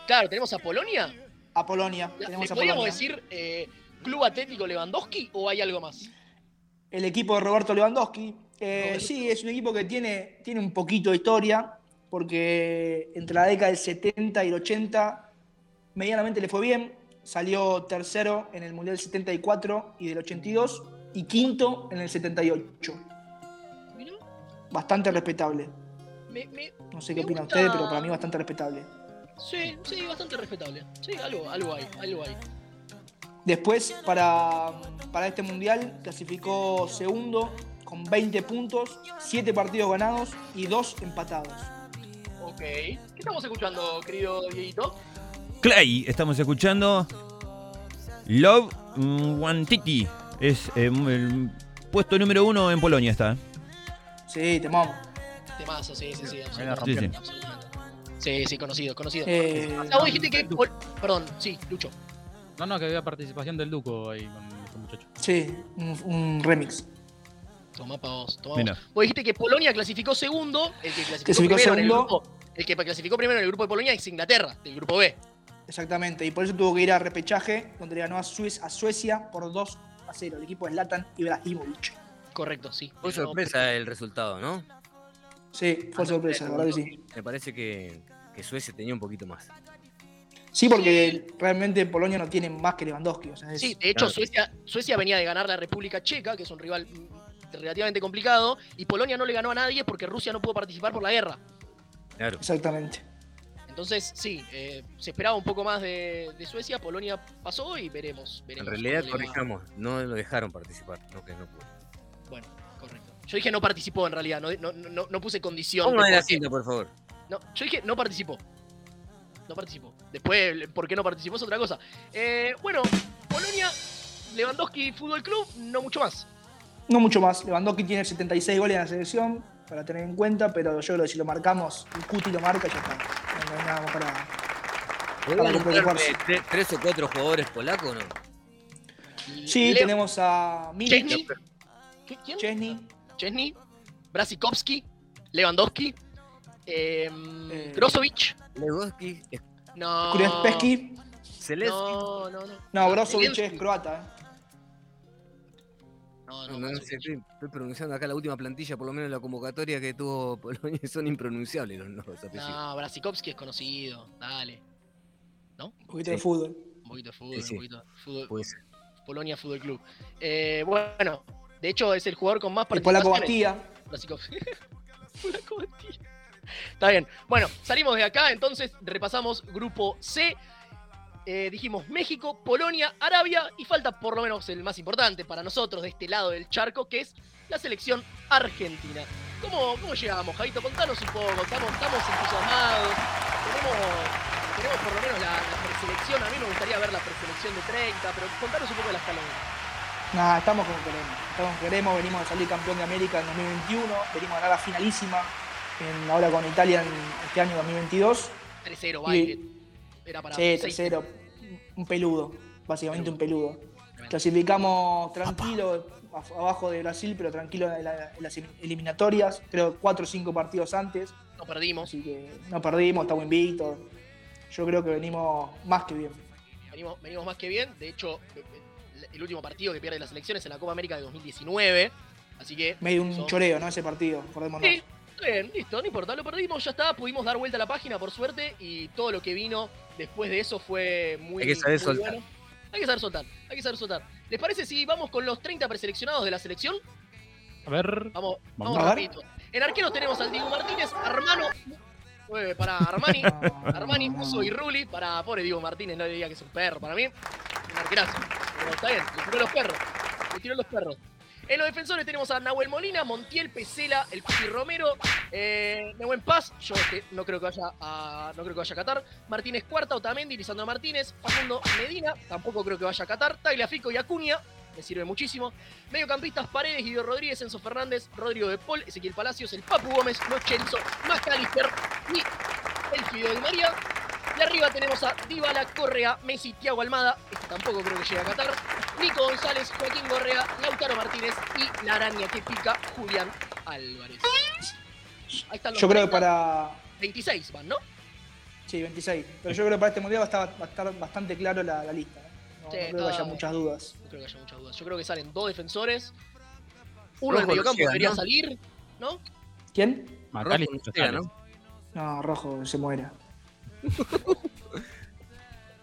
claro, tenemos a Polonia. a Polonia. ¿Le Tenemos a podríamos Polonia. decir eh, Club Atlético Lewandowski o hay algo más? El equipo de Roberto Lewandowski. Eh, Roberto. sí, es un equipo que tiene, tiene un poquito de historia, porque entre la década del 70 y el 80 medianamente le fue bien. Salió tercero en el Mundial del 74 y del 82 y quinto en el 78. Mirá, Bastante respetable. me- me- No sé qué opinan gusta- ustedes, pero para mí bastante respetable. Sí, sí, bastante respetable. Sí, algo, algo hay, algo hay. Después, para, para este mundial, clasificó segundo con 20 puntos, 7 partidos ganados y 2 empatados. Ok. ¿Qué estamos escuchando, querido Dieguito? Clay, estamos escuchando Love Wantiti. Es eh, el puesto número uno en Polonia está. Sí, temón. Temazo, sí, sí, sí, absolutamente. rompió. Sí, absolutamente. Sí, sí, conocido, conocido. Eh, Ah, vos dijiste que. Perdón, sí, Lucho. No, no, que había participación del Duco ahí con este muchacho. sí, un, un remix. Tomá pa' vos, tomá Mira. vos. Vos dijiste que Polonia clasificó segundo. El que clasificó, Clasificó primero en el grupo. El que clasificó primero en el grupo de Polonia es Inglaterra, del grupo B. Exactamente. Y por eso tuvo que ir a repechaje, donde le ganó a, Suez- a Suecia por 2 a 0. El equipo de Zlatan Ibrahimovic. Correcto, sí. Fue sorpresa el resultado, ¿no? Sí, fue sorpresa, la verdad que sí. Me parece que, que Suecia tenía un poquito más. Sí, porque realmente Polonia no tiene más que Lewandowski. O sea, es- Sí, de hecho, Claro. Suecia, Suecia venía de ganar la República Checa, que es un rival relativamente complicado, y Polonia no le ganó a nadie porque Rusia no pudo participar por la guerra. Claro. Exactamente. Entonces, sí, eh, se esperaba un poco más de, de Suecia, Polonia pasó y veremos. En realidad, corrijamos, no lo dejaron participar, no que no pudo. Bueno, correcto. Yo dije no participó en realidad, no, no, no, no puse condición. Póngame de la cinta, por favor. No, yo dije no participó. No participó. Después, por qué no participó es otra cosa. Eh, bueno, Polonia, Lewandowski Fútbol Club, no mucho más. No mucho más. Lewandowski tiene 76 goles en la selección, para tener en cuenta, pero yo creo que si lo marcamos, el Cuti lo marca, ya está. No, no hay nada más para. ¿Podrían Para nombrarme preocuparse. tre- tres o cuatro jugadores polacos o no? Sí, Leo- tenemos a Chesney. Milik, ¿Qué- ¿Quién? Chesney, Chesney, Brasikowski, Lewandowski, eh, Eh. Brozovic. Lewandowski, No. Zelensky. No, no, no. No, es croata. ¿eh? No, No, no, no sé, estoy, estoy pronunciando acá la última plantilla, por lo menos la convocatoria que tuvo Polonia, son impronunciables los, los apellidos. No, Brasikowski es conocido. Dale. Un poquito de fútbol. Un poquito de fútbol, Sí, sí. un poquito de fútbol. Puede ser. Polonia Fútbol Club. Eh, bueno, de hecho es el jugador con más El polaco participaciones. Bastía. Brasikowski. Polaco Bastía. Está bien. Bueno, salimos de acá, entonces repasamos grupo C. Eh, dijimos México, Polonia, Arabia y falta por lo menos el más importante para nosotros de este lado del charco, que es la selección argentina. ¿Cómo, cómo llegamos, Javito? Contanos un poco, estamos, estamos entusiasmados, tenemos, por lo menos la, preselección, a mí me gustaría ver la preselección de 30, pero contanos un poco de la escalón. Nada, estamos como queremos. Estamos como queremos, venimos a salir campeón de América en 2021, venimos a ganar la finalísima en, ahora con Italia en este año 2022. 3-0, baile. Era para Sí, seis. tercero, un peludo, básicamente un peludo. Clasificamos tranquilo, abajo de Brasil, pero tranquilo en, la- en las eliminatorias, creo cuatro o cinco partidos antes, No perdimos. así que no perdimos, estamos invictos. Yo creo que venimos más que bien. Venimos, venimos más que bien. De hecho, eh, eh, el último partido que pierde las elecciones en la Copa América de 2019. Así que. Medio un son- choreo, ¿no? Ese partido, acordémonos. Sí, bien, listo, no importa, lo perdimos, ya está, pudimos dar vuelta a la página por suerte y todo lo que vino después de eso fue muy, Hay que saber muy soltar. bueno. Hay que saber soltar, hay que saber soltar. ¿Les parece si vamos con los 30 preseleccionados de la selección? A ver. Vamos, Vamos. vamos A ver. rapidito. En arqueros tenemos al Diego Martínez, Armano, eh, para Armani, Armani, Muso y Ruli, para pobre Diego Martínez, no le diga que es un perro, para mí, un arquerazo. Pero está bien, le tiró los perros, le tiró los perros. En los defensores tenemos a Nahuel Molina, Montiel, Pesela, el Cuti Romero, eh, Nehuen Paz, yo no creo que vaya a, no creo que vaya a Qatar, Martínez Cuarta, Otamendi, Lisandro Martínez, Facundo Medina, tampoco creo que vaya a Qatar, Tagliafico y Acuña, me sirve muchísimo. Mediocampistas Paredes, Guido Rodríguez, Enzo Fernández, Rodrigo de Paul, Ezequiel Palacios, el Papu Gómez, Los Chenzo, Macalister y el Fideo de María. Y arriba tenemos a Dybala, Correa, Messi, Thiago Almada, este tampoco creo que llegue a Qatar, Nico González, Joaquín Correa, Lautaro Martínez y la araña que pica, Julián Álvarez. Ahí están los Yo creo que 30, para. 26 van, ¿no? Sí, 26. Pero yo creo que para este mundial va a estar, va a estar bastante claro la, la lista. ¿eh? No, Sí, no creo que haya muchas dudas. No creo que haya muchas dudas. Yo creo que salen dos defensores, uno en el Rojo mediocampo debería ¿no? salir, ¿no? ¿Quién? Sale. ¿no? No, rojo, se muera.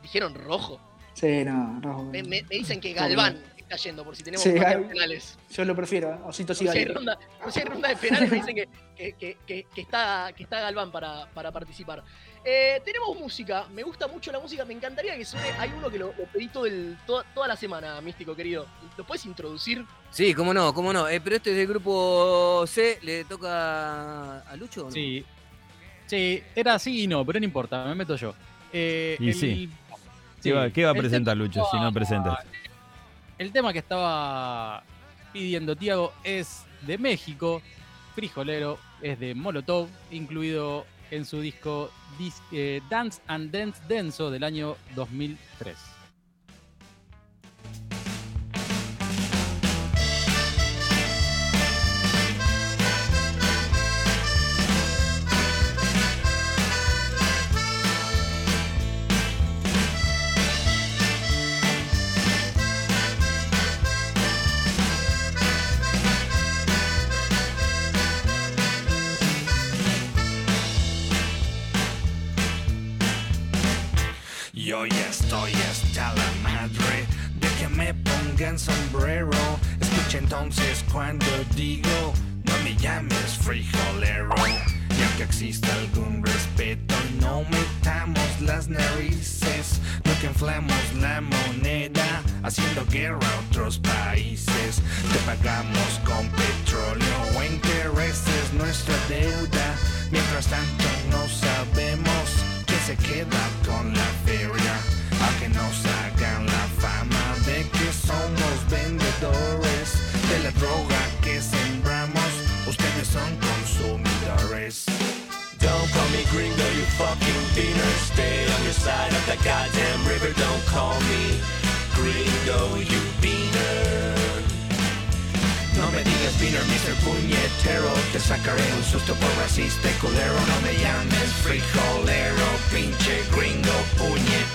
Dijeron rojo. Sí, no, rojo. Me, me- me dicen que Galván está yendo, por si tenemos Sí, Gal- penales. Yo lo prefiero, ¿eh? Osito Por si, hay ronda, si hay ronda de penales, me dicen que, que- que- que- que está, que está Galván para, para participar. Eh, tenemos música, me gusta mucho la música, me encantaría que suene. Hay uno que lo, lo pedí todo el- toda, toda la semana, Místico querido. ¿Lo puedes introducir? Sí, cómo no, cómo no. Eh, pero este es del grupo C, ¿le toca a Lucho? o no? Sí. Sí, era así y no, pero no importa, me meto yo. Eh, Y el- sí. ¿Qué va, qué va a presentar Lucho si no presentas? El tema que estaba pidiendo Tiago es de México, frijolero, es de Molotov, incluido en su disco Dis- eh, Dance and Dance Denso del año 2003. Sombrero. Escucha entonces cuando digo, no me llames frijolero. Ya que exista algún respeto, no metamos las narices. No que inflamos la moneda, haciendo guerra a otros países. Te pagamos con petróleo o intereses nuestra deuda. Mientras tanto no sabemos quién se queda con la feria. A que nos hagan la fama que somos vendedores de la droga que sembramos. Ustedes son consumidores. Don't call me gringo, you fucking beaner. Stay on your side of the goddamn river. Don't call me gringo, you beaner. No me digas beaner, Mr. Puñetero. Te sacaré un susto por racista culero. No me llames frijolero, pinche gringo puñetero.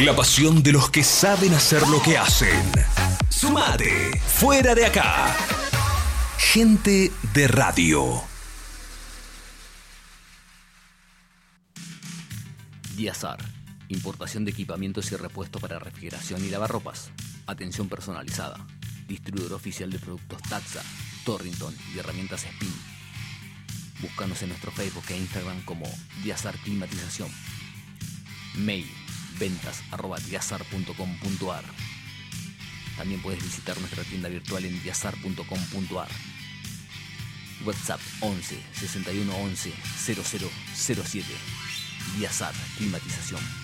La pasión de los que saben hacer lo que hacen. Sumate, fuera de acá. Gente de radio. Diazar. Importación de equipamientos y repuestos para refrigeración y lavarropas. Atención personalizada. Distribuidor oficial de productos Taxa, Torrington y herramientas Spin. Búscanos en nuestro Facebook e Instagram como Diazar Climatización. Mail ventas arroba diazar.com.ar. También puedes visitar nuestra tienda virtual en diazar.com.ar. WhatsApp 11 61 11 0007. Diazar Climatización.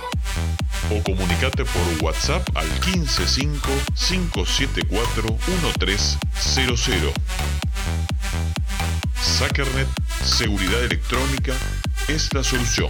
o comunicate por WhatsApp al 155-574-1300. Sackernet Seguridad Electrónica es la solución.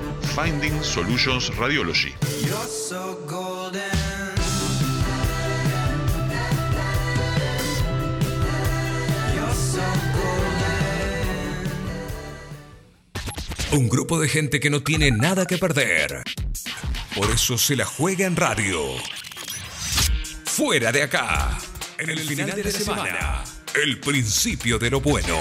Finding Solutions Radiology. Un grupo de gente que no tiene nada que perder. Por eso se la juega en radio. Fuera de acá. En el, final, de, semana. El principio de lo bueno.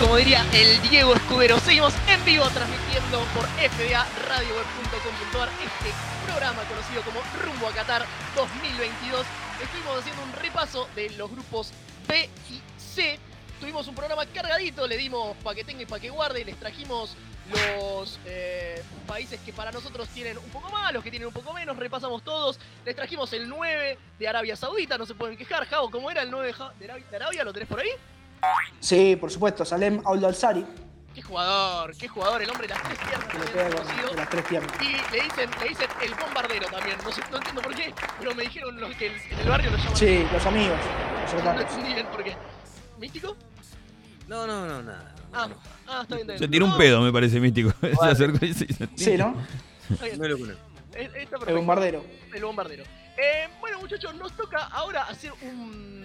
Como diría el Diego Escudero, seguimos en vivo transmitiendo por fdaradioweb.com.ar este programa conocido como Rumbo a Qatar 2022. Estuvimos haciendo un repaso de los grupos B y C. Tuvimos un programa cargadito, le dimos pa' que tenga y pa' que guarde les trajimos los eh, países que para nosotros tienen un poco más, los que tienen un poco menos, repasamos todos. Les trajimos el 9 de Arabia Saudita, no se pueden quejar. Javo, ¿cómo era el 9 de Ja- de Arabia? de Arabia? ¿Lo tenés por ahí? Sí, por supuesto, Salem Al-Alsari, Qué jugador, qué jugador, el hombre de las tres piernas que le también pega con, conocido. con las tres piernas. Y le dicen, le dicen el bombardero también. No, sé, no entiendo por qué, pero me dijeron los que en el barrio lo llaman. Sí, los amigos, los No entendí bien por qué. ¿Místico? No, no, no, nada. Ah, ah, está bien. está Se bien. tiró un pedo, me parece místico. Se acercó y se hizo- Sí, ¿no? No. Eh, Está El bombardero. El bombardero. Eh, bueno, muchachos, nos toca ahora hacer un.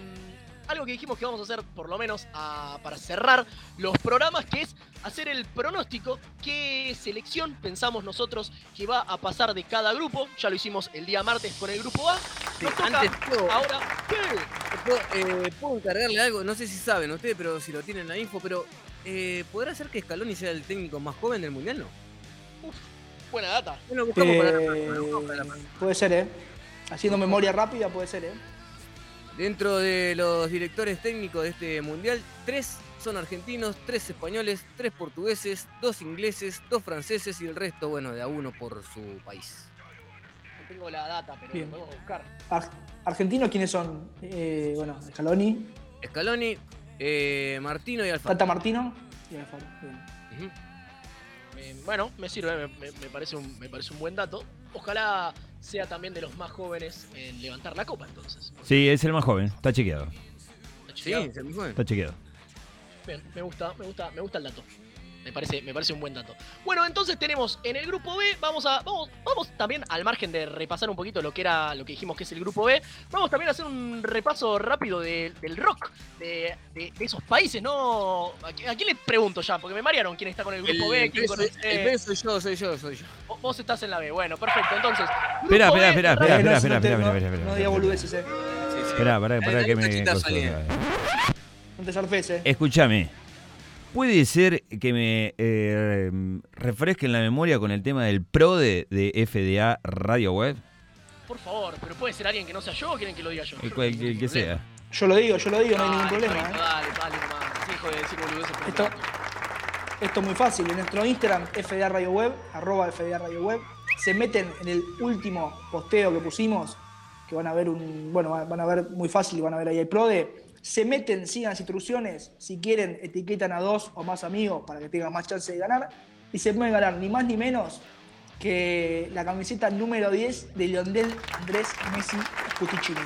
Algo que dijimos que vamos a hacer, por lo menos a- para cerrar los programas, que es hacer el pronóstico. ¿Qué selección pensamos nosotros que va a pasar de cada grupo? Ya lo hicimos el día martes con el grupo A. Nos toca Antes, ¿puedo, ahora. ¿Qué? puedo, eh, puedo encargarle algo? No sé si saben ustedes, pero si lo tienen la info, pero eh, ¿podrá ser que Scaloni sea el técnico más joven del mundial? No. Buena data. No lo buscamos para la Eh, para la próxima. puede ser, ¿eh? Haciendo memoria rápida puede ser, ¿eh? Dentro de los directores técnicos de este mundial, tres son argentinos, tres españoles, tres portugueses, dos ingleses, dos franceses y el resto, bueno, de a uno por su país. No tengo la data, pero Bien. lo podemos buscar. Ar- ¿Argentinos quiénes son? Eh, bueno, Scaloni, Scaloni, eh, Martino y Alfaro. Tata Martino y Alfaro. Bien. Eh, bueno, me sirve, me, me- me parece un, me parece un buen dato. Ojalá sea también de los más jóvenes en levantar la copa, entonces. Sí, es el más joven. Está chequeado. ¿Está Sí, chequeado? se me fue. Está chequeado. Bien, me gusta, me gusta, me gusta el dato. Me parece, me parece un buen dato. Bueno, entonces tenemos en el grupo B, vamos a. Vamos, vamos también al margen de repasar un poquito lo que era lo que dijimos que es el grupo B. Vamos también a hacer un repaso rápido de- del rock de, de- de esos países, ¿no? ¿A, qui- a quién le pregunto ya? Porque me marearon quién está con el grupo B, El B soy, conoce. el B soy yo, soy yo, soy yo. Vos- Vos estás en la B. Bueno, perfecto. Entonces. Espera, espera, espera, espera, no, espera, espera, espera, espera, No espera. digas boludeces, eh. Pará, pará Dale, que me. No te zarpes, eh. Escúchame. ¿Puede ser que me eh, refresquen la memoria con el tema del PRODE de FDA Radio Web? Por favor, pero puede ser alguien que no sea yo o quieren que lo diga yo. El, cual- el que sea. Yo lo digo, yo lo digo, no hay ningún Dale, problema, eh. Dale, dale nomás. Sí, hijo de decir Esto-. Esto es muy fácil. En nuestro Instagram, FDA Radio Web, arroba FDA Radio Web, se meten en el último posteo que pusimos, que van a ver un. Bueno, van a ver muy fácil, van a ver ahí el PRODE. Se meten, sigan las instrucciones. Si quieren, etiquetan a dos o más amigos para que tengan más chance de ganar. Y se pueden ganar ni más ni menos que la camiseta número 10 de Lionel Andrés Messi Cuticini.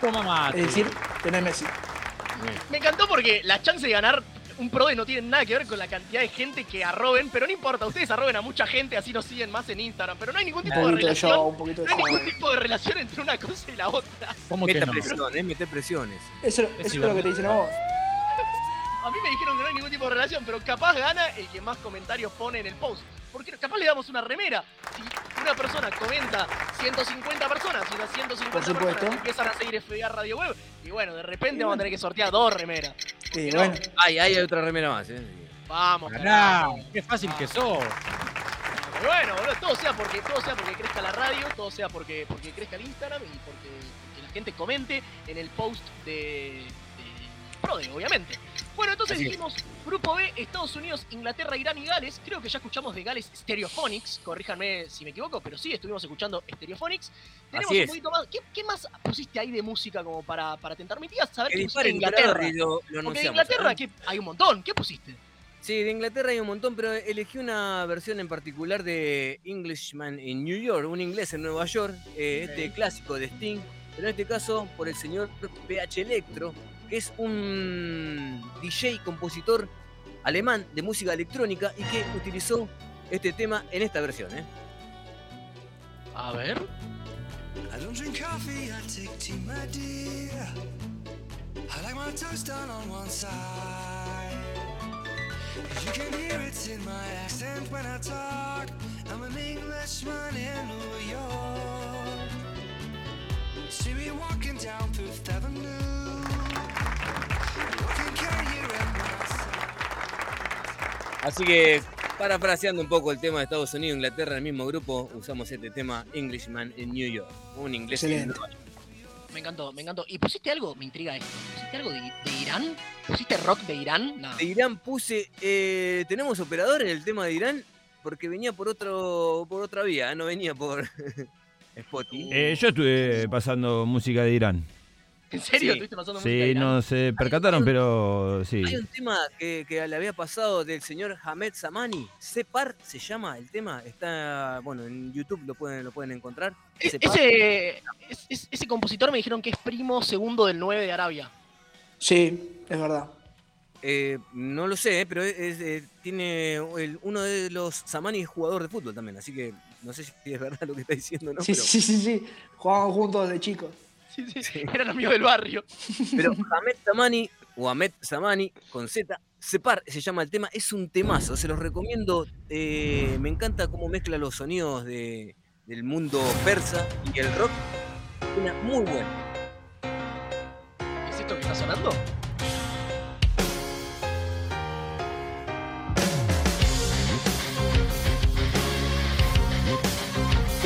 Toma mate. Es decir, tener Messi. Me encantó porque la chance de ganar un PRODE no tiene nada que ver con la cantidad de gente que arroben, pero no importa, ustedes arroben a mucha gente, así nos siguen más en Instagram, pero no hay ningún tipo Un de de relación. show, un poquito de no hay ningún tipo de relación entre una cosa y la otra. ¿Cómo que Mete no? presión, eh, mete presiones. Eso, eso Es es lo que te dicen a vos. A mí me dijeron que no hay ningún tipo de relación, pero capaz gana el que más comentarios pone en el post. Porque capaz le damos una remera. Si una persona comenta 150 personas, y las 150 Por supuesto. personas empiezan a seguir FDA Radio Web, y bueno, de repente vamos a tener que sortear dos remeras. Sí, no? bueno. Ay, hay otra remera más, eh. Vamos, carajo. qué fácil que sos. Pero bueno, boludo, todo sea porque todo sea porque crezca la radio, todo sea porque porque crezca el Instagram y porque, porque la gente comente en el post de, de Prode, obviamente. Bueno, entonces Así es. dijimos Grupo B, Estados Unidos, Inglaterra, Irán y Gales. Creo que ya escuchamos de Gales Stereophonics, corríjanme si me equivoco, pero sí, estuvimos escuchando Stereophonics. Tenemos Así un es. poquito más. ¿Qué, qué más pusiste ahí de música como para, para tentar mi tía? Saber Que pusiste Inglaterra. lo, lo Porque de. Inglaterra ¿eh? que hay un montón. ¿Qué pusiste? Sí, de Inglaterra hay un montón, pero elegí una versión en particular de Englishman in New York, un inglés en Nueva York, eh, este clásico de Sting, pero en este caso por el señor PH Electro, que es un DJ compositor alemán de música electrónica y que utilizó este tema en esta versión. ¿eh? A ver. I don't drink coffee, I take tea, my dear. I like my toast done on one side. You can hear it in my accent when I talk. I'm an Englishman in New York. See me walking down Fifth Avenue. Así que, parafraseando un poco el tema de Estados Unidos e Inglaterra en el mismo grupo, usamos este tema Englishman in New York, un inglés en Excelente. Nueva York. Me encantó, me encantó. ¿Y pusiste algo? Me intriga esto. ¿Pusiste algo de, de Irán? ¿Pusiste rock de Irán? No. De Irán puse. eh, ¿Tenemos operador en el tema de Irán? Porque venía por otro por otra vía, no venía por Spotify. Eh, yo estuve pasando música de Irán. ¿En serio? Sí. ¿Estuviste pasando música de Sí, Irán? no se percataron, pero sí. Hay un tema que, que le había pasado del señor Hamed Samani. Separ se llama el tema. Está, bueno, en YouTube lo pueden, lo pueden encontrar. E-. Ese, es- es- ese compositor me dijeron que es primo segundo del 9 de Arabia. Sí, es verdad. Eh, no lo sé, eh, pero es- es, eh, tiene el- uno de los Samani es jugador de fútbol también, así que no sé si es verdad lo que está diciendo, ¿no? sí, pero, sí, sí, sí. Jugaban juntos desde chicos. Sí, sí, Eran amigos del barrio. pero Hamed Samani o Ahmed Samani con Z, Separ se llama el tema, es un temazo, se los recomiendo. eh, me encanta cómo mezcla los sonidos de- del mundo persa y el rock. Suena muy bueno. ¿Es esto que está sonando?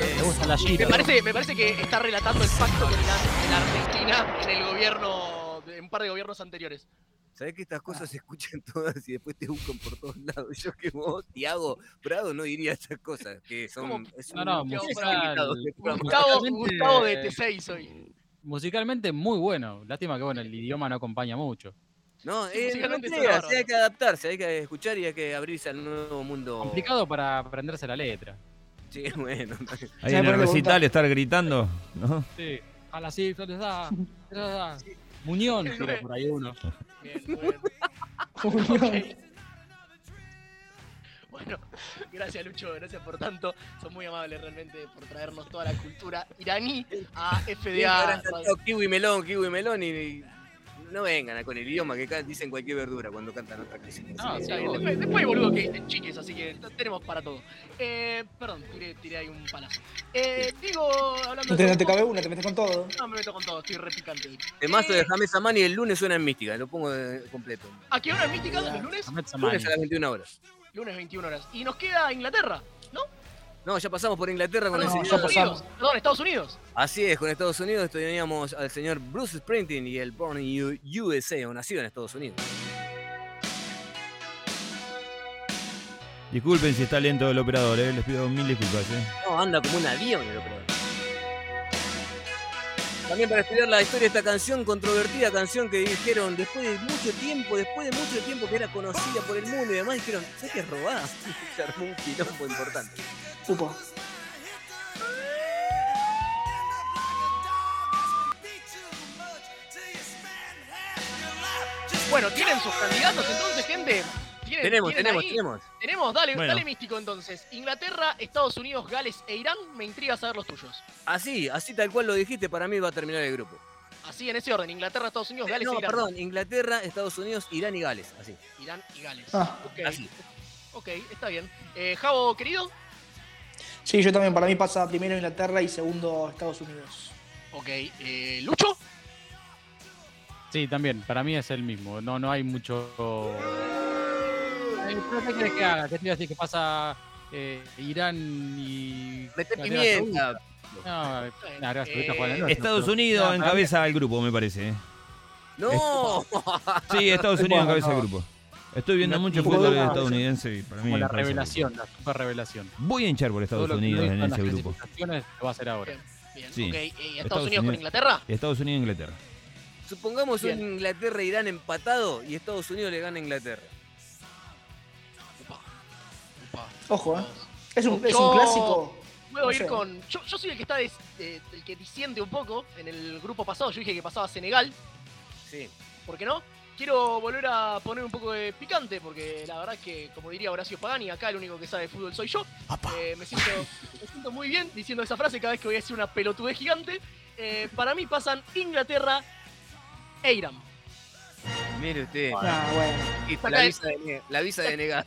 Me gusta la. Me parece, me parece que está relatando el pacto que en Argentina en el gobierno, en un par de gobiernos anteriores. Sabés que estas cosas se escuchan todas y después te buscan por todos lados. Yo que vos, Tiago Prado, no diría estas cosas. Que son, no, no, este Gustavo, de T6 hoy. Musicalmente muy bueno. Lástima que bueno, el idioma no acompaña mucho. No, sí, es, no hay que adaptarse, hay que escuchar y hay que abrirse al nuevo mundo. Complicado para aprenderse la letra. Sí, bueno. Ahí en el recital estar gritando, ¿no? Sí. A la sí. Muñón, tira por ahí uno. Bien, bien. Bueno, gracias Lucho, gracias por tanto. Son muy amables realmente por traernos toda la cultura iraní a FDA. Kiwi melón, kiwi melón y no vengan con el idioma que dicen cualquier verdura cuando cantan otra canción. No, Sí. Después, después boludo que dicen chiques, así que tenemos para todo. Eh, perdón, tiré, tiré ahí un palazo. Eh, digo, hablando de no te cabe una, te metes con todo. No, me meto con todo, estoy repicante. El mazo de Eh, James Amani el lunes suena en mística, lo pongo de- completo. ¿A qué hora es mítica? ¿Los lunes? Samani. Lunes a las 21 horas. Lunes 21 horas. Y nos queda Inglaterra, ¿no? No, ya pasamos por Inglaterra con el ya señor. Estados pasamos. Unidos. Perdón, Estados Unidos. Así es, con Estados Unidos teníamos al señor Bruce Springsteen y el Born in USA, o nacido en Estados Unidos. Disculpen si está lento el operador, ¿eh? les pido mil disculpas. ¿eh? No, anda como un avión el operador. También para estudiar la historia de esta canción, controvertida canción que dijeron después de mucho tiempo, después de mucho tiempo que era conocida por el mundo y demás, dijeron, ¿sabes qué es robada? Se armó un quilombo importante. Supo. Bueno, ¿tienen sus candidatos entonces, gente? ¿Tienen- Tenemos, tienen tenemos, ahí? tenemos. Tenemos, dale, Bueno. dale místico entonces. Inglaterra, Estados Unidos, Gales e Irán. Me intriga saber los tuyos. Así, así tal cual lo dijiste, para mí va a terminar el grupo. Así en ese orden. Inglaterra, Estados Unidos, Gales no, e Irán. perdón, Inglaterra, Estados Unidos, Irán y Gales, así. Irán y Gales. Ah. ok. Así. Ok, está bien. Eh, Javo, querido. Sí, yo también. Para mí pasa primero Inglaterra y segundo Estados Unidos. Ok. Eh, Lucho. Sí, también, para mí es el mismo. No, no hay mucho. Pero ¿Qué querés que haga? ¿Qué te iba a decir? Que pasa eh, Irán y. Mete pimienta. No, Eh, el norte, Estados Unidos nah, encabeza el grupo, me parece. ¿eh? ¡No! Sí, Estados Unidos encabeza el no. grupo. Estoy viendo No, mucho fútbol de- estadounidense y para mí Como la revelación, la super revelación. Voy a hinchar por Estados Unidos no en ese grupo. lo va a hacer ahora. Bien, bien. Sí. Ok. eh, Estados, Estados Unidos con. Inglaterra. Estados Unidos e Inglaterra. Supongamos Bien. un Inglaterra-Irán empatado y Estados Unidos le gana a Inglaterra. Ojo, ¿eh? Es un, es Yo- un clásico. Puedo No ir sé. con. Yo, yo soy el que está des- eh, el que disiente un poco. En el grupo pasado yo dije que pasaba Senegal. Sí. ¿Por qué no? Quiero volver a poner un poco de picante, porque la verdad es que, como diría Horacio Pagani, acá el único que sabe de fútbol soy yo. Eh, me, siento, me siento muy bien diciendo esa frase cada vez que voy a decir una pelotudez gigante. Eh, para mí pasan Inglaterra e Irán. Mire usted. Ah, bueno. la, visa de, la visa de negar.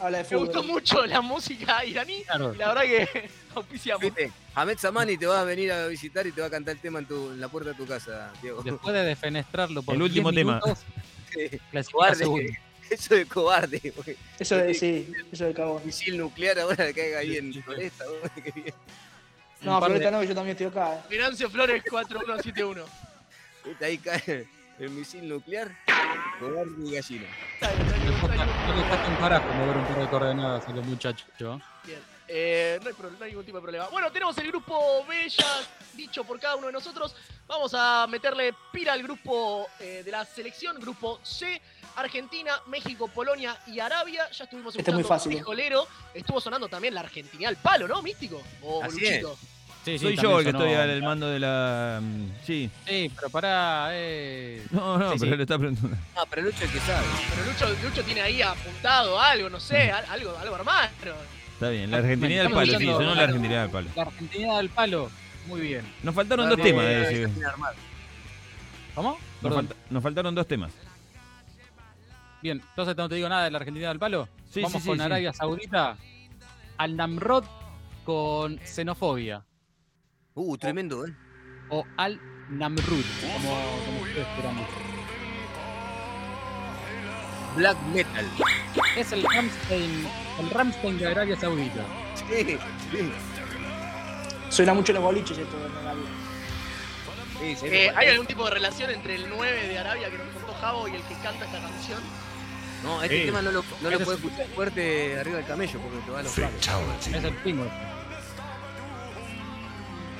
Habla de Me gustó fútbol. mucho la música iraní Claro. y la verdad que auspiciamos. ¿Viste? Ahmed Samani te va a venir a visitar y te va a cantar el tema en, tu, en la puerta de tu casa, Diego. Después de defenestrarlo por El último 10 tema. Cobarde. Eso de cobarde. porque Eso de, sí, eso de cagón. Misil nuclear ahora le caiga ahí en Floresta. qué bien. No, ahorita no, que yo también estoy acá. eh. Flores 4171. ¿Viste? Ahí cae el misil nuclear. Cobarde y gallina. No dejaste un carajo mover un par de coordenadas a los muchachos. Bien. Eh, no, hay pro- no hay ningún tipo de problema. Bueno, tenemos el grupo B ya dicho por cada uno de nosotros. Vamos a meterle pira al grupo eh, de la selección, grupo C. Argentina, México, Polonia y Arabia. Ya estuvimos Este es muy escuchando fácil. Frijolero. Estuvo sonando también la Argentina al palo, ¿no? Místico. O Así Luchito. Sí, sí, Soy yo el que sonó- estoy al mando de la. mm, Sí. Sí, pero pará, eh. No, no, Sí, pero sí. le está preguntando. Ah, pero Lucho es el que sabe. Pero Lucho, Lucho tiene ahí apuntado algo, no sé, al- algo, algo armado. Está bien, la argentinidad del palo, sí, sonó la la- argentinidad del palo. La Argentina del palo. Muy bien. Nos faltaron dos temas. de eh. ¿Cómo? nos, falta- nos faltaron dos temas. Bien, entonces no te digo nada de la Argentina del palo. Sí, Vamos sí, sí, con sí. Arabia Saudita. Al Namrod con xenofobia. Uh, tremendo, ¿eh? O al Namrud, como, como ustedes quieran. Black Metal. Es el Ramstein, el Ramstein de Arabia Saudita. Sí, sí. Suena mucho los boliches esto de Arabia. sí, sí, Eh. ¿Hay algún tipo de relación entre el 9 de Arabia que nos contó Javo y el que canta esta canción? No, este Sí. tema no lo, no lo puedes es- escuchar fuerte arriba del camello porque te va a los. Es el pingo.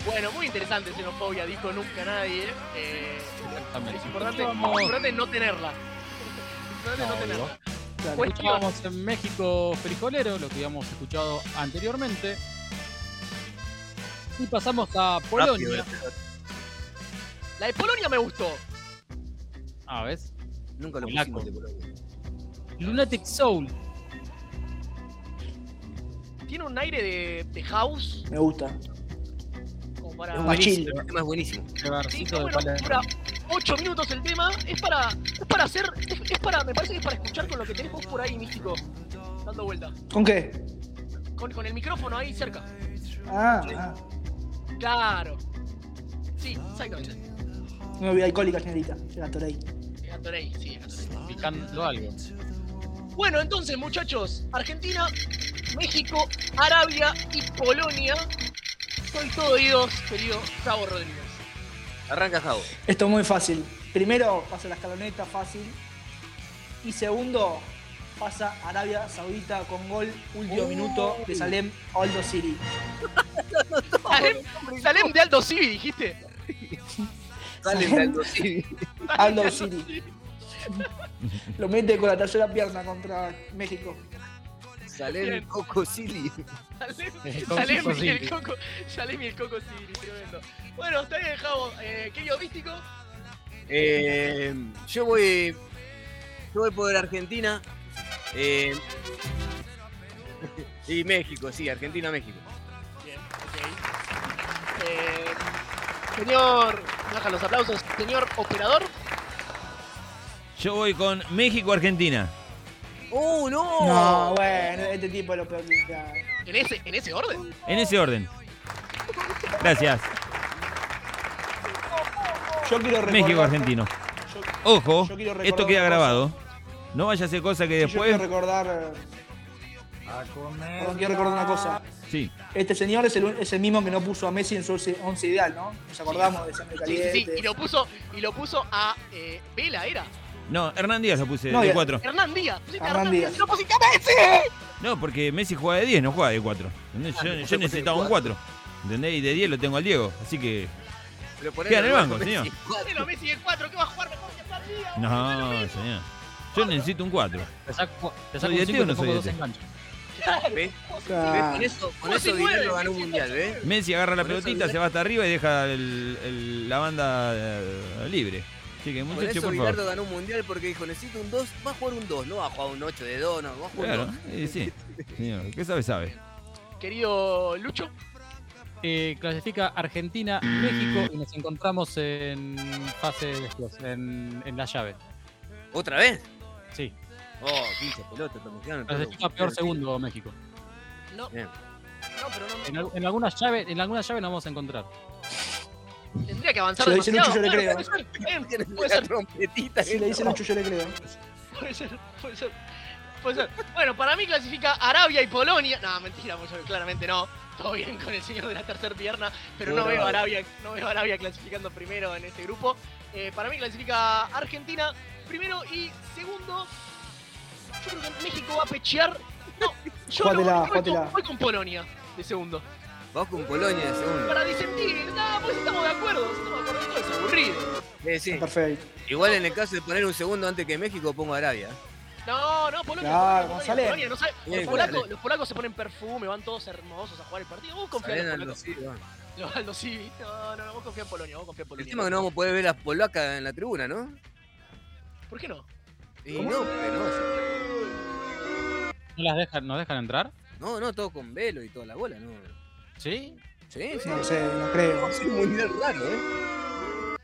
Bueno, muy interesante xenofobia, dijo nunca nadie. Eh, Exactamente. es importante, importante no tenerla. Es importante no, No, tenerla. Claro. Escuchábamos en México frijolero, lo que habíamos escuchado anteriormente. Y pasamos a Polonia. Rápido, La de Polonia me gustó. Ah, ¿ves? Nunca lo Polaco. pusimos de Polonia. Lunatic Soul. Tiene un aire de, de house. Me gusta. Para. Es buenísimo, el tema es buenísimo. Sí, bueno, dura 8 minutos el tema. Es para. Es para hacer. Es, es para. Me parece que es para escuchar con lo que tenés vos por ahí, místico. Dando vuelta. ¿Con qué? Con, con el micrófono ahí cerca. Ah, ah. Claro. Sí, exactamente. Una bebida alcohólica, señorita. Gatorade. Gatorade, sí, Gatorade. Picando algo. Bueno, entonces, muchachos, Argentina, México, Arabia y Polonia. Soy todo oídos, querido Gustavo Rodríguez. Arranca Javo. Esto es muy fácil. Primero pasa la escaloneta, fácil. Y segundo, pasa Arabia Saudita con gol, último minuto de Salem Aldo City. Salem, Salem de Aldo Civi, dijiste. Sale Salem. Aldo Civi. Aldo City. Lo mete con la tercera pierna contra México. Sale Bien. el Coco Silly. Salem, El Coco Salem y el Coco. Salem y el Coco Civi, tremendo. Bueno, está bien, Javo. Eh, ¿Qué místico? Eh, yo voy. Yo voy por Argentina. eh, y México, sí, Argentina-México. Bien, ok. Eh, señor. Baja los aplausos. Señor operador. Yo voy con México-Argentina. ¡Oh, no! No, bueno, este tipo es lo peor que. ¿En ese, en ese orden? En ese orden. Gracias. Yo quiero recordar. México-Argentino. Yo, Ojo, Yo quiero recordar esto queda una grabado. No vaya a ser cosa que yo después. quiero recordar. eh, Perdón, quiero recordar una cosa. Sí, Este señor es el, es el mismo que no puso a Messi en su once, once ideal, ¿no? Nos acordamos de sangre Sí, sí. Y lo puso, y lo puso a eh, Vela, ¿era? No, Hernán Díaz lo puse No, de ya- 4. Hernán Díaz. Pusiste a Hernán Hernán Díaz. Díaz. lo pusiste a Messi. No, porque Messi juega de 10, no juega de 4. Yo, yo necesitaba un 4. ¿Entendés? Y de 10 lo tengo al Diego. Así que. Queda en el banco, señor. Messi, cuatro. Ponelo a Messi de 4, ¿qué va a jugar mejor que Hernán Díaz? No, señor. Yo necesito un 4. Te saco, te ¿Soy saco un DT 5 o no soy. Claro. ¿Ves? Ah, ¿Ves? Con eso, con ¿Cómo eso? Dinero ganó un ¿Qué mundial, ¿ves? Messi agarra la pelotita, se va hasta arriba y deja el- el- la banda eh, libre. Así que, Con muchachos, eso por Bilardo ganó un mundial porque dijo, necesito un 2, va a jugar un 2, no va a jugar un 8 de 2, no, va a jugar Claro, un 2. eh, sí. Señor, ¿qué sabe? Sabe. Querido Lucho. Eh, clasifica Argentina, México y nos encontramos en fase después, en, en la llave. ¿Otra vez? Sí, Oh, 15 pelotas, estamos quedando. clasifica peor segundo México. No. Bien. No, pero no. En, al- en algunas llaves en algunas llaves nos vamos a encontrar. Tendría que avanzar Si lo dice. Lucho, yo le Claro, creo. puede ser, trompetita. si le dicen mucho, yo le creo. puede ser, puede ser. Puede ser. Bueno, para mí clasifica Arabia y Polonia. No, mentira, pues, claramente no. Todo bien con el señor de la tercera pierna, pero no veo Arabia, no veo Arabia clasificando primero en este grupo. Eh, para mí clasifica Argentina primero y segundo. Yo creo que México va a pechear. No, yo no, Jugátela, voy, jugátela. con, voy con Polonia de segundo. Vas con Polonia de segundo. Para disentir, nada, pues estamos de acuerdo, si estamos de acuerdo, es aburrido. Eh, sí. Perfecto. Igual en el caso de poner un segundo antes que México, pongo Arabia. No, no, Polonia. Claro, Polonia, González. Polonia, no sabe- Bien, los, polacos, González. los polacos se ponen perfume, van todos hermosos a jugar el partido. Vos confía en los polacos. sí, Aldo. No, no, vos confía en Polonia, vos confía en El Polonia. tema es que no vamos a poder ver las polacas en la tribuna, ¿no? ¿Por qué no? Y no, porque no. ¿No las dejan, nos dejan entrar? No, no, todo con velo y toda la bola, no. ¿Sí? Sí, sí. No sé, no creo. Es un mundial raro, ¿eh?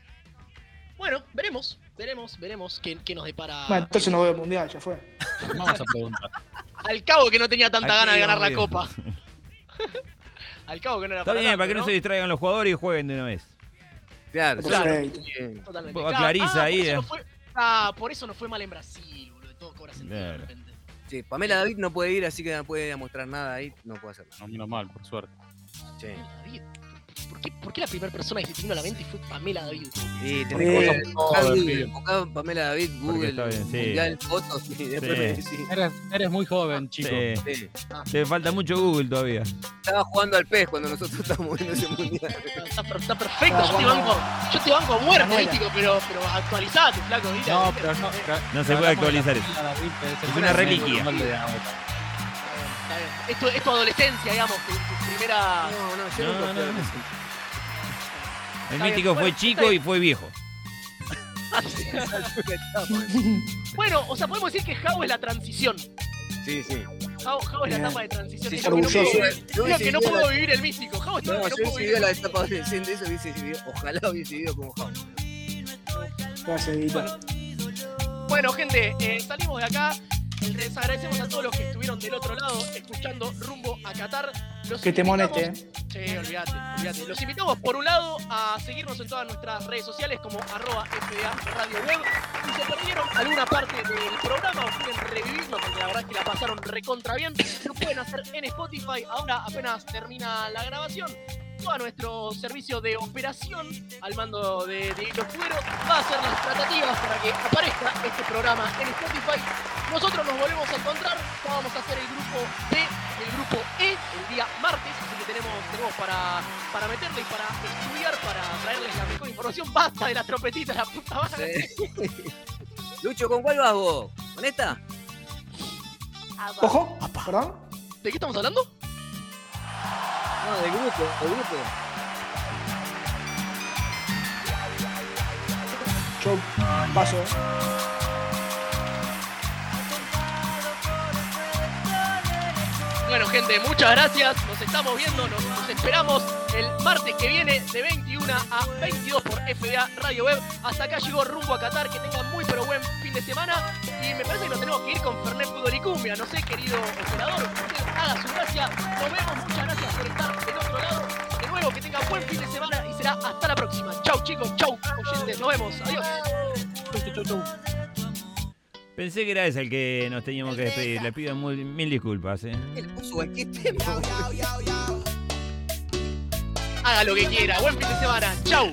Bueno, veremos, veremos, veremos qué, qué nos depara. Bueno, entonces no veo el mundial, ya fue. Vamos a preguntar. Al cabo que no tenía tanta Aquí ganas de ganar la copa. Al cabo que no era Está para bien, tanto, para que no se distraigan los jugadores y jueguen de una vez. Claro, Claro. Totalmente. Claro. Clarisa Ah, ahí, Por eso, eh. no fue, ah, por eso no fue mal en Brasil, boludo. Todo cobra sentido de Claro. repente. Sí, Pamela David no puede ir, así que no puede mostrar nada ahí, no puede hacerlo. No, menos mal, por suerte. Sí. David. ¿Por qué, por qué la primera persona que se te vino a la mente fue Pamela David? Sí, tenés Pamela David, Google, está bien, sí. mundial, fotos y después Sí. me decís. Eres, eres muy joven, chico. Sí. Sí. Te falta mucho Google todavía. Estaba jugando al pez cuando nosotros estábamos viendo ese mundial. Está, per- está perfecto, Ah, yo te banco, yo te banco Manuela. místico, pero, pero actualizate, flaco, ¿viste? No, ¿viste? pero no. No se puede actualizar eso. Es una reliquia. Está bien. Es tu, es tu adolescencia, digamos, tu, tu primera. No, no, yo No, nunca no, fui El Está mítico bien, fue bueno, chico está y fue viejo. Bueno, o sea, podemos decir que Jao es la transición. Sí, sí. Jao, Jao es la Bien. etapa de transición. Sí, yo que no orgulloso. puedo, Yo es lo hubiese que no vivido puedo la- vivir el místico. Jao es todo No, lo que yo no puedo hubiese vivir. vivido la etapa adolescente, eso hubiese vivido, ojalá hubiese vivido como Jao. Gracias. Bueno, gente, eh, salimos de acá. Les agradecemos a todos los que estuvieron del otro lado escuchando rumbo a Qatar. Los Que te eh. Sí, olvídate, olvídate. Los invitamos por un lado a seguirnos en todas nuestras redes sociales como arroba FDA Radio Web. Si se perdieron alguna parte del programa o quieren revivirlo, porque la verdad es que la pasaron recontra bien, lo pueden hacer en Spotify. Ahora apenas termina la grabación. Todo nuestro servicio de operación al mando de Dieguito Fuero va a hacer las tratativas para que aparezca este programa en Spotify. Nosotros nos volvemos a encontrar, ya vamos a hacer el grupo B, el grupo E, el día martes, así que tenemos, tenemos para, para meterle y para estudiar, para traerles la mejor información. Basta de la trompetita, la puta madre. Sí. Lucho, ¿con cuál vas vos? ¿Con esta? Ojo, perdón. ¿De qué estamos hablando? No, del grupo, del grupo. Yo paso. Bueno, gente, muchas gracias. Nos estamos viendo, nos, esperamos el martes que viene de 21 a 22 por FDA Radio Web. Hasta acá llegó rumbo a Qatar. Que tengan muy pero buen fin de semana. Y me parece que nos tenemos que ir con Fernet Fútbol y Cumbia. No sé, querido operador, usted haga su gracia. Nos vemos, muchas gracias por estar del otro lado. De nuevo, que tengan buen fin de semana y será hasta la próxima. Chau, chicos, chau, oyentes. Nos vemos. Adiós. Chau, chau, chau. Pensé que era ese el que nos teníamos que despedir. Le pido muy- mil disculpas. ¿eh? Tema. Haga lo que quiera. Buen fin de semana. Chau.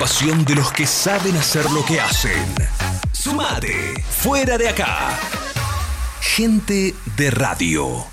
De los que saben hacer lo que hacen. Sumate. Fuera de acá. Gente de radio.